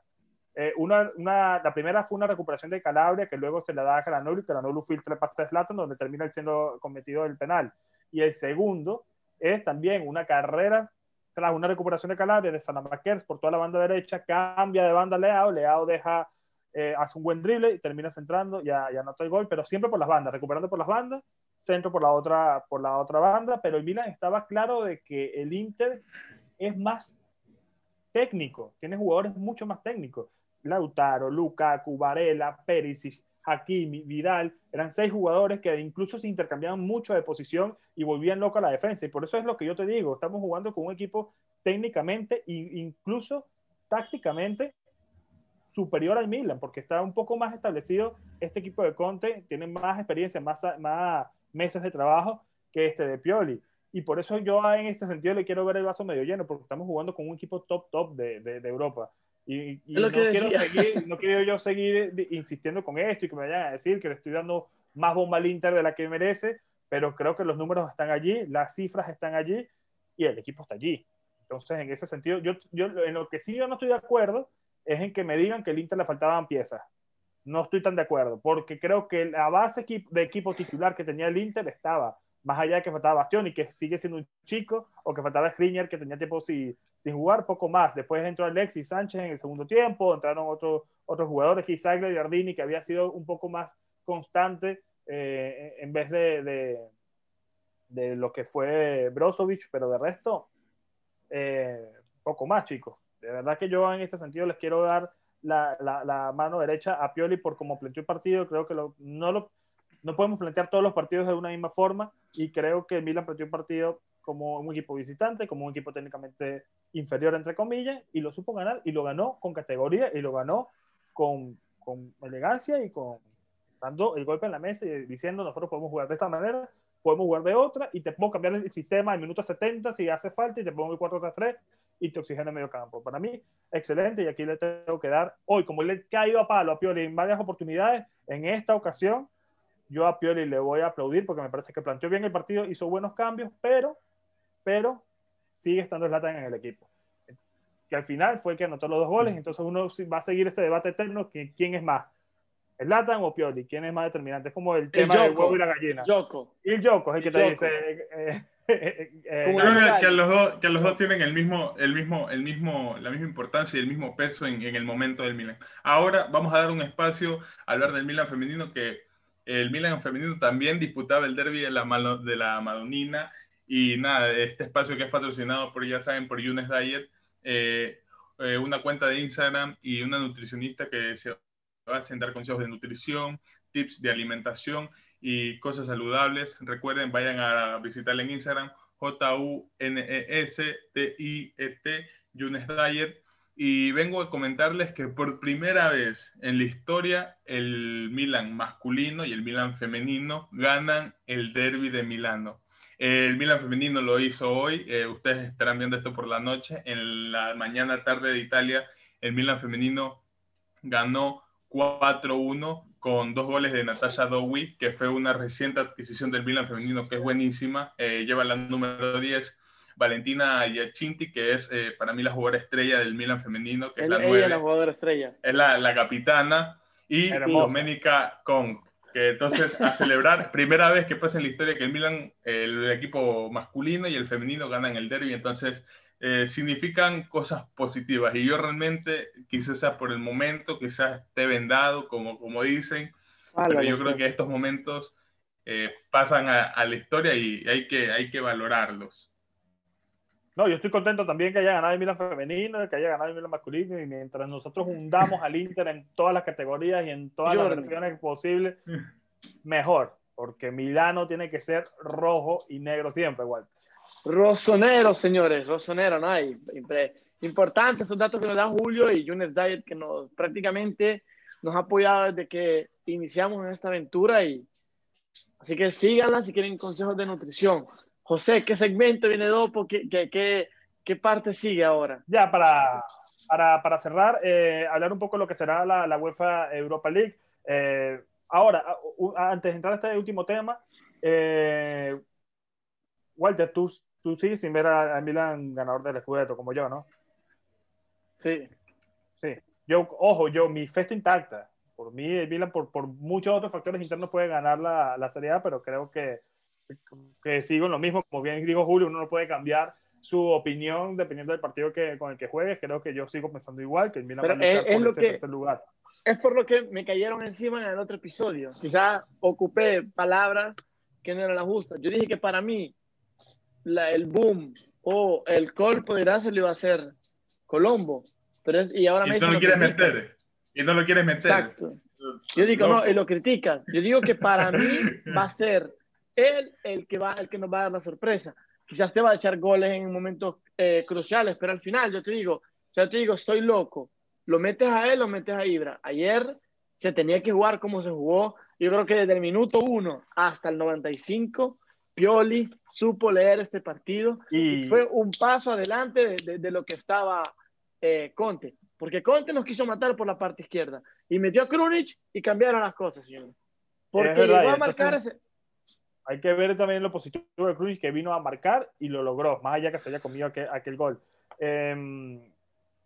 Eh, una, una, la primera fue una recuperación de Calabria que luego se la da a Calanolu y Calanolu filtra el pase de Zlatan donde termina siendo cometido el penal. Y el segundo es también una carrera tras una recuperación de Calabria de Sanamakers por toda la banda derecha, cambia de banda Leao, Leao deja, eh, hace un buen drible y termina centrando, ya, ya anotó el gol, pero siempre por las bandas, recuperando por las bandas centro por la otra, por la otra banda, pero el Milan estaba claro de que el Inter es más técnico, tiene jugadores mucho más técnicos. Lautaro, Lukaku, Varela, Perisic, Hakimi, Vidal, eran seis jugadores que incluso se intercambiaban mucho de posición y volvían loco a la defensa. Y por eso es lo que yo te digo, estamos jugando con un equipo técnicamente e incluso tácticamente superior al Milan, porque está un poco más establecido este equipo de Conte, tiene más experiencia, más, meses de trabajo que este de Pioli. Y por eso yo en este sentido le quiero ver el vaso medio lleno, porque estamos jugando con un equipo top, top de, Europa. Y, no, quiero seguir, no, quiero yo seguir insistiendo con esto y que me vayan a decir que le estoy dando más bomba al Inter de la que merece, pero creo que los números están allí, las cifras están allí y el equipo está allí. Entonces, en ese sentido, yo, yo en lo que sí yo no estoy de acuerdo es en que me digan que el Inter le faltaban piezas no estoy tan de acuerdo, porque creo que la base de equipo titular que tenía el Inter estaba, más allá de que faltaba Bastión y que sigue siendo un chico, o que faltaba Skriniar que tenía tiempo sin, jugar, poco más. Después entró Alexis Sánchez en el segundo tiempo, entraron otros otros jugadores, quizá Giardini, que había sido un poco más constante eh, en vez de, de, de, lo que fue Brozovic, pero de resto, eh, poco más, chicos. De verdad que yo en este sentido les quiero dar la, la, mano derecha a Pioli por cómo planteó el partido. Creo que no, lo, no podemos plantear todos los partidos de una misma forma y creo que Milan planteó el partido como un equipo visitante, como un equipo técnicamente inferior, entre comillas, y lo supo ganar y lo ganó con categoría y lo ganó con, con elegancia y con dando el golpe en la mesa y diciendo nosotros podemos jugar de esta manera, podemos jugar de otra y te puedo cambiar el sistema en minutos 70 si hace falta y te pongo el 4-3-3 y te oxigena medio campo. Para mí, excelente y aquí le tengo que dar, hoy como le caído a palo a Pioli en varias oportunidades, en esta ocasión yo a Pioli le voy a aplaudir porque me parece que planteó bien el partido, hizo buenos cambios, pero, pero sigue estando Zlatan en el equipo. Que al final fue el que anotó los dos goles, entonces uno va a seguir ese debate eterno, que quién es más, ¿Zlatan o Pioli? ¿Quién es más determinante? Es como el tema del huevo y la gallina. Y el Yoko es el que te dice... Eh, eh, eh, que, los dos, que los dos tienen el mismo, el mismo, el mismo, la misma importancia y el mismo peso en, en, el momento del Milan. Ahora vamos a dar un espacio a hablar del Milan femenino, que el Milan femenino también disputaba el derby de la, de la Madonina. Y nada, este espacio que es patrocinado por, ya saben, por Younes Diet, eh, una cuenta de Instagram y una nutricionista que se va a sentar consejos de nutrición, tips de alimentación y cosas saludables. Recuerden, vayan a visitarla en Instagram, J-U-N-E-S-T-I-E-T, Yunes Diet. Y vengo a comentarles que por primera vez en la historia el Milan masculino y el Milan femenino ganan el derby de Milano. El Milan femenino lo hizo hoy, eh, ustedes estarán viendo esto por la noche. En la mañana tarde de Italia, el Milan femenino ganó 4-1 con dos goles de Natasha Dowie, que fue una reciente adquisición del Milan femenino que es buenísima, eh, lleva la número 10. Valentina Giacinti, que es eh, para mí la jugadora estrella del Milan femenino, que es la, ella la jugadora estrella. Es la, la capitana. Y Domenica Kong, que entonces a celebrar, primera vez que pasa en la historia que el Milan, el equipo masculino y el femenino ganan el derby, entonces eh, significan cosas positivas. Y yo realmente, quizás sea por el momento, quizás esté vendado, como, como dicen, pero yo creo que estos momentos eh, pasan a, la historia y hay que, hay que valorarlos. No, yo estoy contento también que haya ganado el Milan femenino, que haya ganado el Milan masculino, y mientras nosotros hundamos al Inter en todas las categorías y en todas las versiones posibles, mejor, porque Milano tiene que ser rojo y negro siempre, igual. Rosonero, señores, rosonero, ¿no? hay importantes esos datos que nos da Julio y Yunes Diet, que nos prácticamente nos ha apoyado desde que iniciamos esta aventura y así que síganla si quieren consejos de nutrición. José, ¿qué segmento viene Dopo? ¿Qué, qué, qué, parte sigue ahora? Ya, para, para, para cerrar, eh, hablar un poco de lo que será la, la UEFA Europa League. Eh, ahora, antes de entrar a este último tema, eh, Walter, tú, tú sigues sin ver a, Milan ganador del Scudetto, como yo, ¿no? Sí. Sí. Yo, ojo, yo, mi fe está intacta. Por mí, el Milan, por, por muchos otros factores internos, puede ganar la, la Serie A, pero creo que que sigo en lo mismo, como bien dijo Julio, uno no puede cambiar su opinión dependiendo del partido que, con el que juegue. Creo que yo sigo pensando igual, que el Milan va a es, por ese tercer lugar. Es por lo que me cayeron encima en el otro episodio. Quizás ocupé palabras que no eran las justas. Yo dije que para mí la, el boom o el call podría ser lo iba a hacer Colombo. Pero es, y ahora y no lo quieres meter. Y no lo quieres meter. Exacto. Yo digo, no, y lo criticas. Yo digo que para mí va a ser él el que, va, el que nos va a dar la sorpresa. Quizás te va a echar goles en momentos eh, cruciales, pero al final yo te digo, yo te digo, estoy loco. Lo metes a él, lo metes a Ibra. Ayer se tenía que jugar como se jugó. Yo creo que desde el minuto 1 hasta el 95, Pioli supo leer este partido y fue un paso adelante de, de, lo que estaba eh, Conte. Porque Conte nos quiso matar por la parte izquierda y metió a Krunic y cambiaron las cosas, señor. Porque llegó a marcar ese, hay que ver también lo positivo de Cruz que vino a marcar y lo logró, más allá que se haya comido aquel, gol. Em,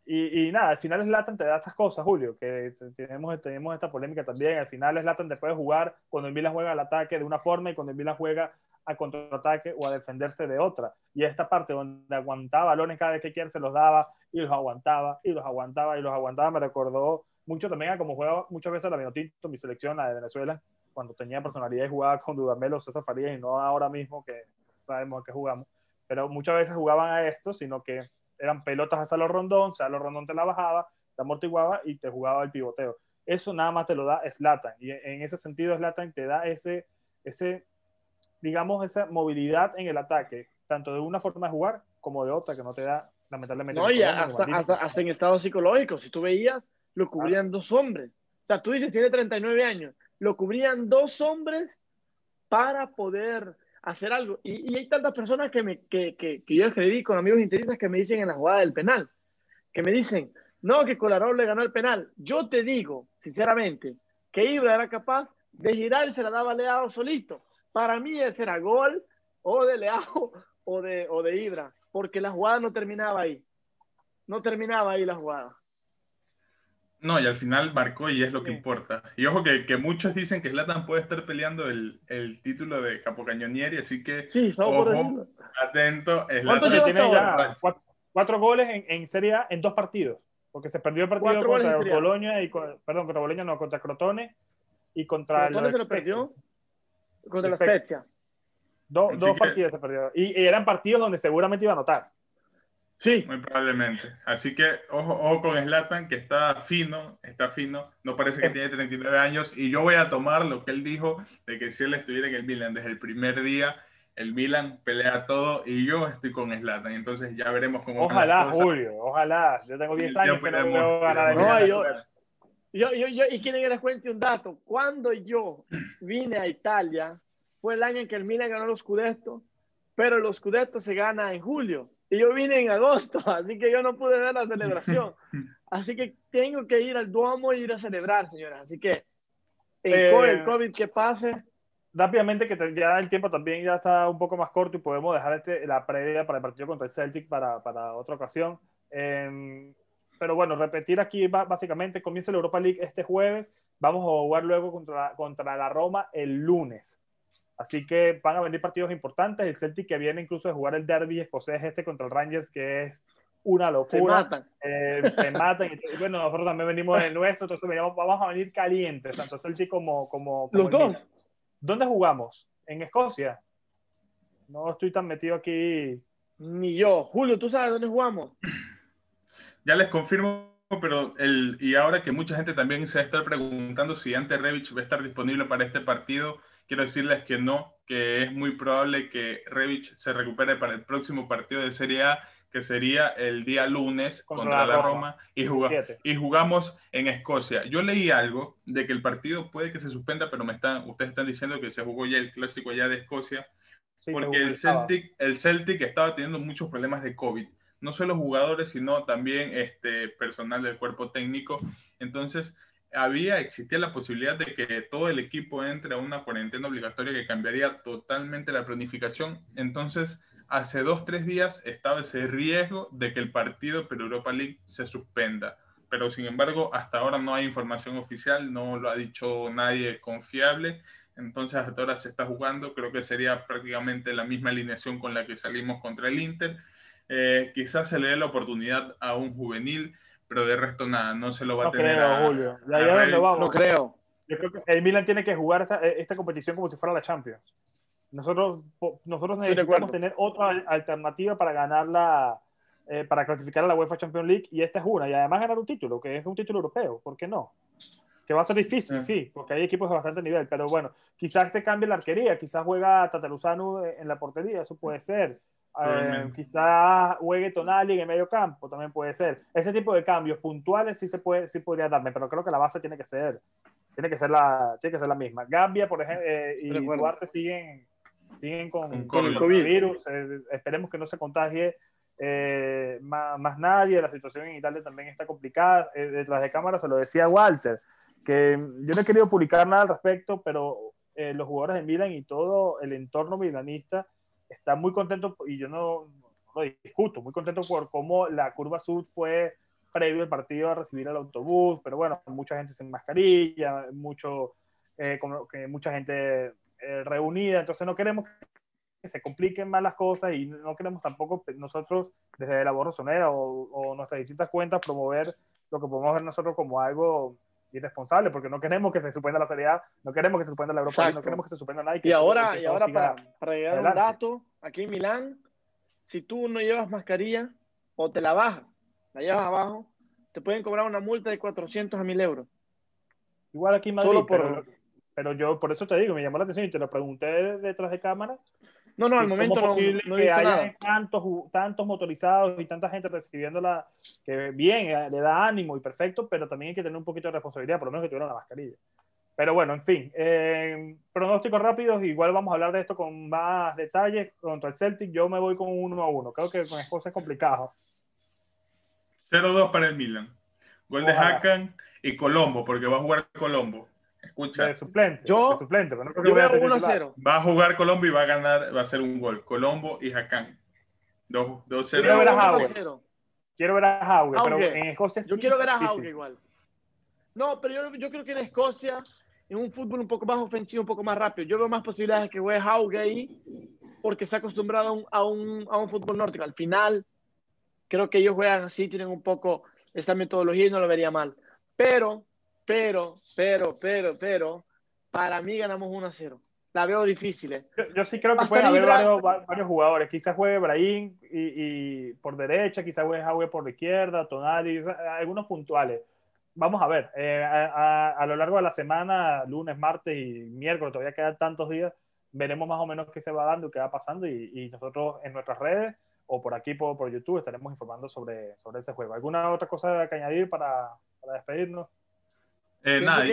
y, nada, al final Slatan te da estas cosas, Julio, que tenemos, tenemos esta polémica también. Al final Slatan te puede jugar cuando Milan juega al ataque de una forma y cuando Milan juega a contraataque o a defenderse de otra. Y esta parte donde aguantaba balones cada vez que quiera se los daba y los aguantaba y los aguantaba y los aguantaba, me recordó mucho también a como juega muchas veces la Minotinto, mi selección, la de Venezuela, cuando tenía personalidad y jugaba con Dudamel César Farías y no ahora mismo que sabemos a qué jugamos. Pero muchas veces jugaban a esto, sino que eran pelotas a Salo Rondón, Salo Rondón te la bajaba, te amortiguaba y te jugaba el pivoteo. Eso nada más te lo da Slatan. Y en ese sentido, Slatan te da ese, ese, digamos, esa movilidad en el ataque, tanto de una forma de jugar como de otra, que no te da, lamentablemente. No, ya, hasta, hasta, en estado psicológico. Si tú veías, lo cubrían dos hombres. O sea, tú dices, tiene 39 años lo cubrían dos hombres para poder hacer algo. Y, hay tantas personas que, me, que, que, que, yo escribí con amigos intereses que me dicen en la jugada del penal, que me dicen, no, que Colarón le ganó el penal. Yo te digo, sinceramente, que Ibra era capaz de girar y se la daba Leao solito. Para mí ese era gol o de Leao o de, o de Ibra, porque la jugada no terminaba ahí. No terminaba ahí la jugada. No, y al final marcó y es lo que importa. Y ojo que, que muchos dicen que Zlatan puede estar peleando el, el título de capocañonieri, así que sí, ojo, atento. Zlatan tiene ya cuatro, goles en, en, Serie A en dos partidos, porque se perdió el partido contra Boloña y perdón, contra Boloña no, contra Crotone y contra Crotone se lo perdió contra la Spezia. dos partidos se perdió y, y eran partidos donde seguramente iba a anotar. Sí. Muy probablemente. Así que ojo, ojo con Slatan, que está fino, está fino, no parece que tiene 39 años, y yo voy a tomar lo que él dijo de que si él estuviera en el Milan desde el primer día, el Milan pelea todo y yo estoy con Slatan, entonces ya veremos cómo... Ojalá, Julio, ojalá. Yo tengo 10 años que no ganar no, yo, yo, yo, yo, y quieren que les cuente un dato. Cuando yo vine a Italia, fue el año en que el Milan ganó los Scudetto, pero los Scudetto se gana en julio. Y yo vine en agosto, así que yo no pude ver la celebración. Así que tengo que ir al Duomo y ir a celebrar, señora. Así que el, eh, COVID que pase. rápidamente, que ya el tiempo también ya está un poco más corto y podemos dejar este, la previa para el partido contra el Celtic para, para otra ocasión. Em, pero bueno, repetir aquí básicamente, comienza la Europa League este jueves, vamos a jugar luego contra, contra la Roma el lunes. Así que van a venir partidos importantes. El Celtic que viene incluso de jugar el derby escocés este contra el Rangers, que es una locura. Se matan. Eh, se matan. Y, bueno, nosotros también venimos del nuestro, entonces vamos a venir calientes, tanto Celtic como... como, Los dos. ¿Dónde jugamos? ¿En Escocia? No estoy tan metido aquí. Ni yo. Julio, ¿tú sabes dónde jugamos? Ya les confirmo, pero el, y ahora que mucha gente también se va a estar preguntando si Ante Revich va a estar disponible para este partido, quiero decirles que no, que es muy probable que Revich se recupere para el próximo partido de Serie A que sería el día lunes contra, la Roma, y, y, jugamos en Escocia. Yo leí algo de que el partido puede que se suspenda, pero me están, ustedes están diciendo que se jugó ya el clásico allá de Escocia, porque el Celtic, el Celtic estaba teniendo muchos problemas de COVID. No solo jugadores, sino también este, personal del cuerpo técnico. Entonces, había, existía la posibilidad de que todo el equipo entre a una cuarentena obligatoria que cambiaría totalmente la planificación. Entonces, hace dos, tres días estaba ese riesgo de que el partido por Europa League se suspenda. Pero sin embargo, hasta ahora no hay información oficial, no lo ha dicho nadie confiable. Entonces, hasta ahora se está jugando. Creo que sería prácticamente la misma alineación con la que salimos contra el Inter. Eh, quizás se le dé la oportunidad a un juvenil, pero de resto nada, no se lo va a tener. Creo, Julio. No creo. Yo creo que el Milan tiene que jugar esta, esta competición como si fuera la Champions. Nosotros, nosotros necesitamos tener otra alternativa para ganar la, eh, para clasificar a la UEFA Champions League y esta es una. Y además ganar un título, que es un título europeo, ¿por qué no? Que va a ser difícil, sí, porque hay equipos de bastante nivel, pero bueno, quizás se cambie la arquería, quizás juega Tataruzano en la portería, eso puede ser. Eh, quizás juegue Tonali en el medio campo, también puede ser. Ese tipo de cambios puntuales sí se puede, sí podría darme, pero creo que la base tiene que ser, tiene que ser la, tiene que ser la misma. Gambia, por ejemplo, eh, y Duarte siguen, siguen con, el coronavirus. Eh, esperemos que no se contagie eh, más, nadie. La situación en Italia también está complicada. Eh, detrás de cámara se lo decía Walter, que yo no he querido publicar nada al respecto, pero los jugadores de Milan y todo el entorno milanista está muy contento, y yo no, lo discuto, muy contento por cómo la curva sur fue previo al partido a recibir el autobús, pero bueno, mucha gente sin mascarilla, mucho, como que mucha gente eh, reunida, entonces no queremos que se compliquen más las cosas y no queremos tampoco nosotros desde la borrosonera o, o nuestras distintas cuentas promover lo que podemos ver nosotros como algo irresponsable, porque no queremos que se suspenda la seriedad, no queremos que se suspenda la Europa, no queremos que se suspenda nada. Y, ahora, y ahora para, para llegar un dato, aquí en Milán, si tú no llevas mascarilla o te la bajas, la llevas abajo, te pueden cobrar una multa de 400 a 1000 euros. Igual aquí en Madrid, Solo por, pero yo, por eso te digo, me llamó la atención y te lo pregunté detrás de cámara. No, no, al momento no, no que haya tantos, tantos motorizados y tanta gente recibiéndola, que bien, eh, le da ánimo y perfecto, pero también hay que tener un poquito de responsabilidad, por lo menos que tuvieran la mascarilla. Pero bueno, en fin, eh, pronósticos rápidos, igual vamos a hablar de esto con más detalles. Contra el Celtic, yo me voy con uno a uno. Creo que con Escocia es complicado. 0-2 para el Milan. Gol de Hakan y Colombo, porque va a jugar Colombo. Escucha. De suplente. Yo, suplente, pero no yo veo 1-0. Va a jugar Colombo y va a ganar, va a ser un gol. Colombo y Jacán. 2-0. Quiero ver a Howard. Quiero ver a Howard, pero en Escocia Yo quiero ver a Howard igual. No, pero yo, yo creo que en Escocia en un fútbol un poco más ofensivo, un poco más rápido. Yo veo más posibilidades de que juegue Hauge ahí porque se ha acostumbrado a un, a un, a un fútbol nórdico. Al final, creo que ellos juegan así, tienen un poco esta metodología y no lo vería mal. Pero pero, pero, pero, pero, para mí ganamos 1 a 0. La veo difícil. ¿eh? Yo, sí creo que pueden haber varios, varios, jugadores. Quizás juegue Brahim y, y, por derecha, quizás juegue por la izquierda, Tonali, algunos puntuales. Vamos a ver, eh, a, a, lo largo de la semana, lunes, martes y miércoles, todavía quedan tantos días, veremos más o menos qué se va dando, qué va pasando y, y nosotros en nuestras redes o por aquí, por, por, YouTube, estaremos informando sobre, sobre ese juego. ¿Alguna otra cosa que añadir para, para despedirnos? Eh, nada,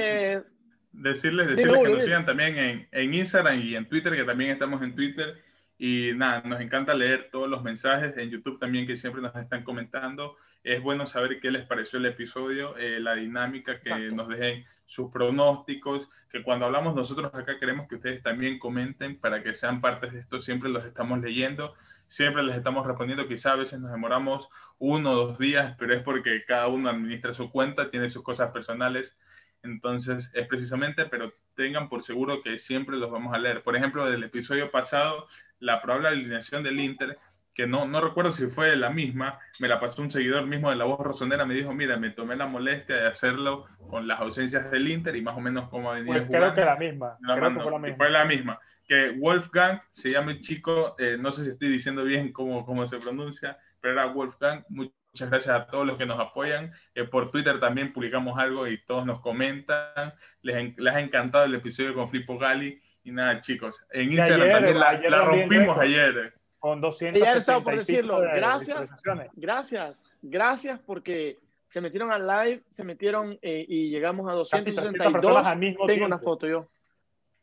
decirles, decirles que nos sigan también en, en, Instagram y en Twitter, que también estamos en Twitter. Y nada, nos encanta leer todos los mensajes en YouTube también que siempre nos están comentando. Es bueno saber qué les pareció el episodio, eh, la dinámica, que nos dejen sus pronósticos, que cuando hablamos nosotros acá queremos que ustedes también comenten para que sean partes de esto, siempre los estamos leyendo, siempre les estamos respondiendo, quizá a veces nos demoramos uno o dos días, pero es porque cada uno administra su cuenta, tiene sus cosas personales, entonces es precisamente, pero tengan por seguro que siempre los vamos a leer. Por ejemplo, del episodio pasado, la probable alineación del Inter que no, no recuerdo si fue la misma, me la pasó un seguidor mismo de la voz rosonera, me dijo, mira, me tomé la molestia de hacerlo con las ausencias del Inter y más o menos cómo venía pues Creo que la misma. fue, la misma. fue la misma. Que Wolfgang, se llama el chico, eh, no sé si estoy diciendo bien cómo, cómo se pronuncia, pero era Wolfgang. Muchas gracias a todos los que nos apoyan. Eh, por Twitter también publicamos algo y todos nos comentan. Les, les ha encantado el episodio con Flippo Gali. Y nada, chicos, en Instagram también la, la rompimos ayer con 200 Ya estaba por decirlo. Gracias, gracias, gracias porque se metieron al live, se metieron eh, y llegamos a 262. Al mismo Tengo una foto yo.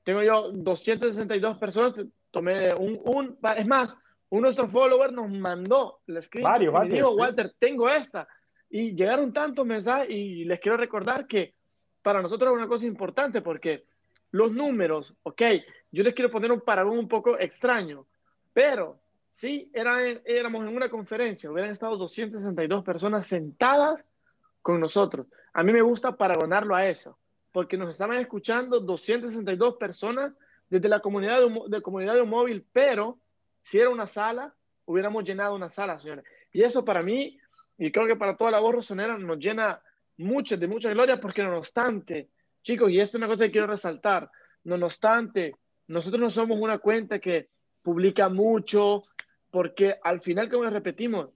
Tengo yo 262 personas. Tomé un, un, es más, un nuestro follower nos mandó el screenshot varios, varios, dijo, Walter, tengo esta. Y llegaron tantos mensajes y les quiero recordar que para nosotros es una cosa importante porque los números, ok, yo les quiero poner un paragón un poco extraño, pero Sí, era, éramos en una conferencia, hubieran estado 262 personas sentadas con nosotros. A mí me gusta paragonarlo a eso, porque nos estaban escuchando 262 personas desde la comunidad de, de comunidad de un móvil, pero si era una sala, hubiéramos llenado una sala, señores. Y eso para mí, y creo que para toda la voz rosonera, nos llena mucho, de mucha gloria, porque no obstante, chicos, y esto es una cosa que quiero resaltar, no obstante, nosotros no somos una cuenta que publica mucho, porque al final, como les repetimos,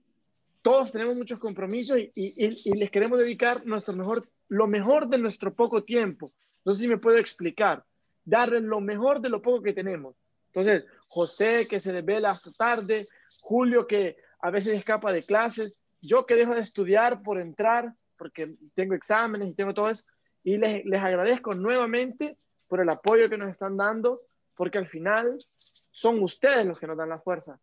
todos tenemos muchos compromisos y, les queremos dedicar nuestro mejor, lo mejor de nuestro poco tiempo. No sé si me puedo explicar. Darles lo mejor de lo poco que tenemos. Entonces, José que se desvela hasta tarde, Julio que a veces escapa de clases, yo que dejo de estudiar por entrar, porque tengo exámenes y tengo todo eso, y les, les agradezco nuevamente por el apoyo que nos están dando, porque al final son ustedes los que nos dan la fuerza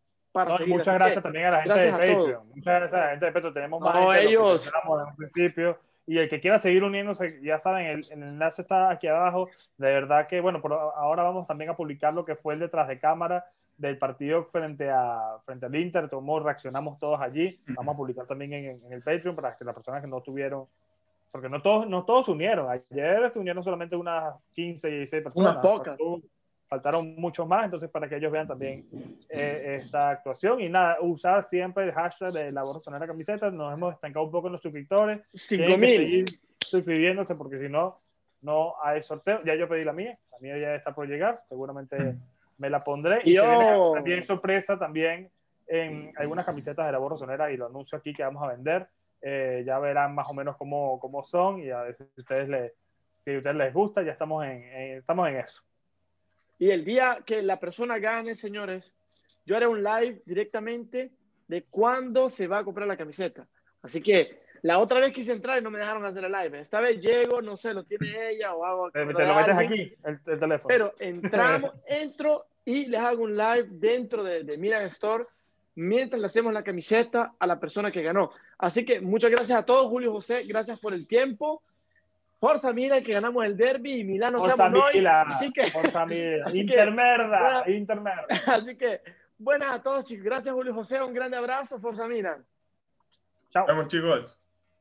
muchas gracias también a la gente de Patreon. Muchas gracias a la gente de Patreon. Tenemos más no, gente ellos. en principio. Y el que quiera seguir uniéndose, ya saben, el, el, enlace está aquí abajo. De verdad que, bueno, por ahora vamos también a publicar lo que fue el detrás de cámara del partido frente, a, frente al Inter. Tomó, reaccionamos todos allí. Vamos a publicar también en, en, el Patreon para que las personas que no tuvieron, porque no todos, no todos se unieron. Ayer se unieron solamente unas 15, 16 personas. Unas pocas faltaron muchos más, entonces para que ellos vean también eh, esta actuación. Y nada, usar siempre el hashtag de la la camiseta. Nos hemos estancado un poco en los suscriptores. 5000. suscribiéndose porque si no, no hay sorteo. Ya yo pedí la mía, la mía ya está por llegar, seguramente me la pondré. Y también sorpresa también en algunas camisetas de la Rosonera y lo anuncio aquí que vamos a vender. Eh, ya verán más o menos cómo, cómo son y a ver si ustedes les, si a ustedes les gusta, ya estamos en, estamos en eso. Y el día que la persona gane, señores, yo haré un live directamente de cuándo se va a comprar la camiseta. Así que la otra vez quise entrar y no me dejaron hacer el live. Esta vez llego, no sé, lo tiene ella o hago. Te, lo metes aquí, el, teléfono. Pero entramos, entro y les hago un live dentro de, de Milan Store mientras le hacemos la camiseta a la persona que ganó. Así que muchas gracias a todos, Julio José. Gracias por el tiempo. Forza Milan que ganamos el derby y Milano Forza Milan, así que Forza Milan, Intermerda, Intermerda. Así que buenas a todos chicos, gracias Julio José, un grande abrazo, Forza Milan. Chao. Vamos chicos.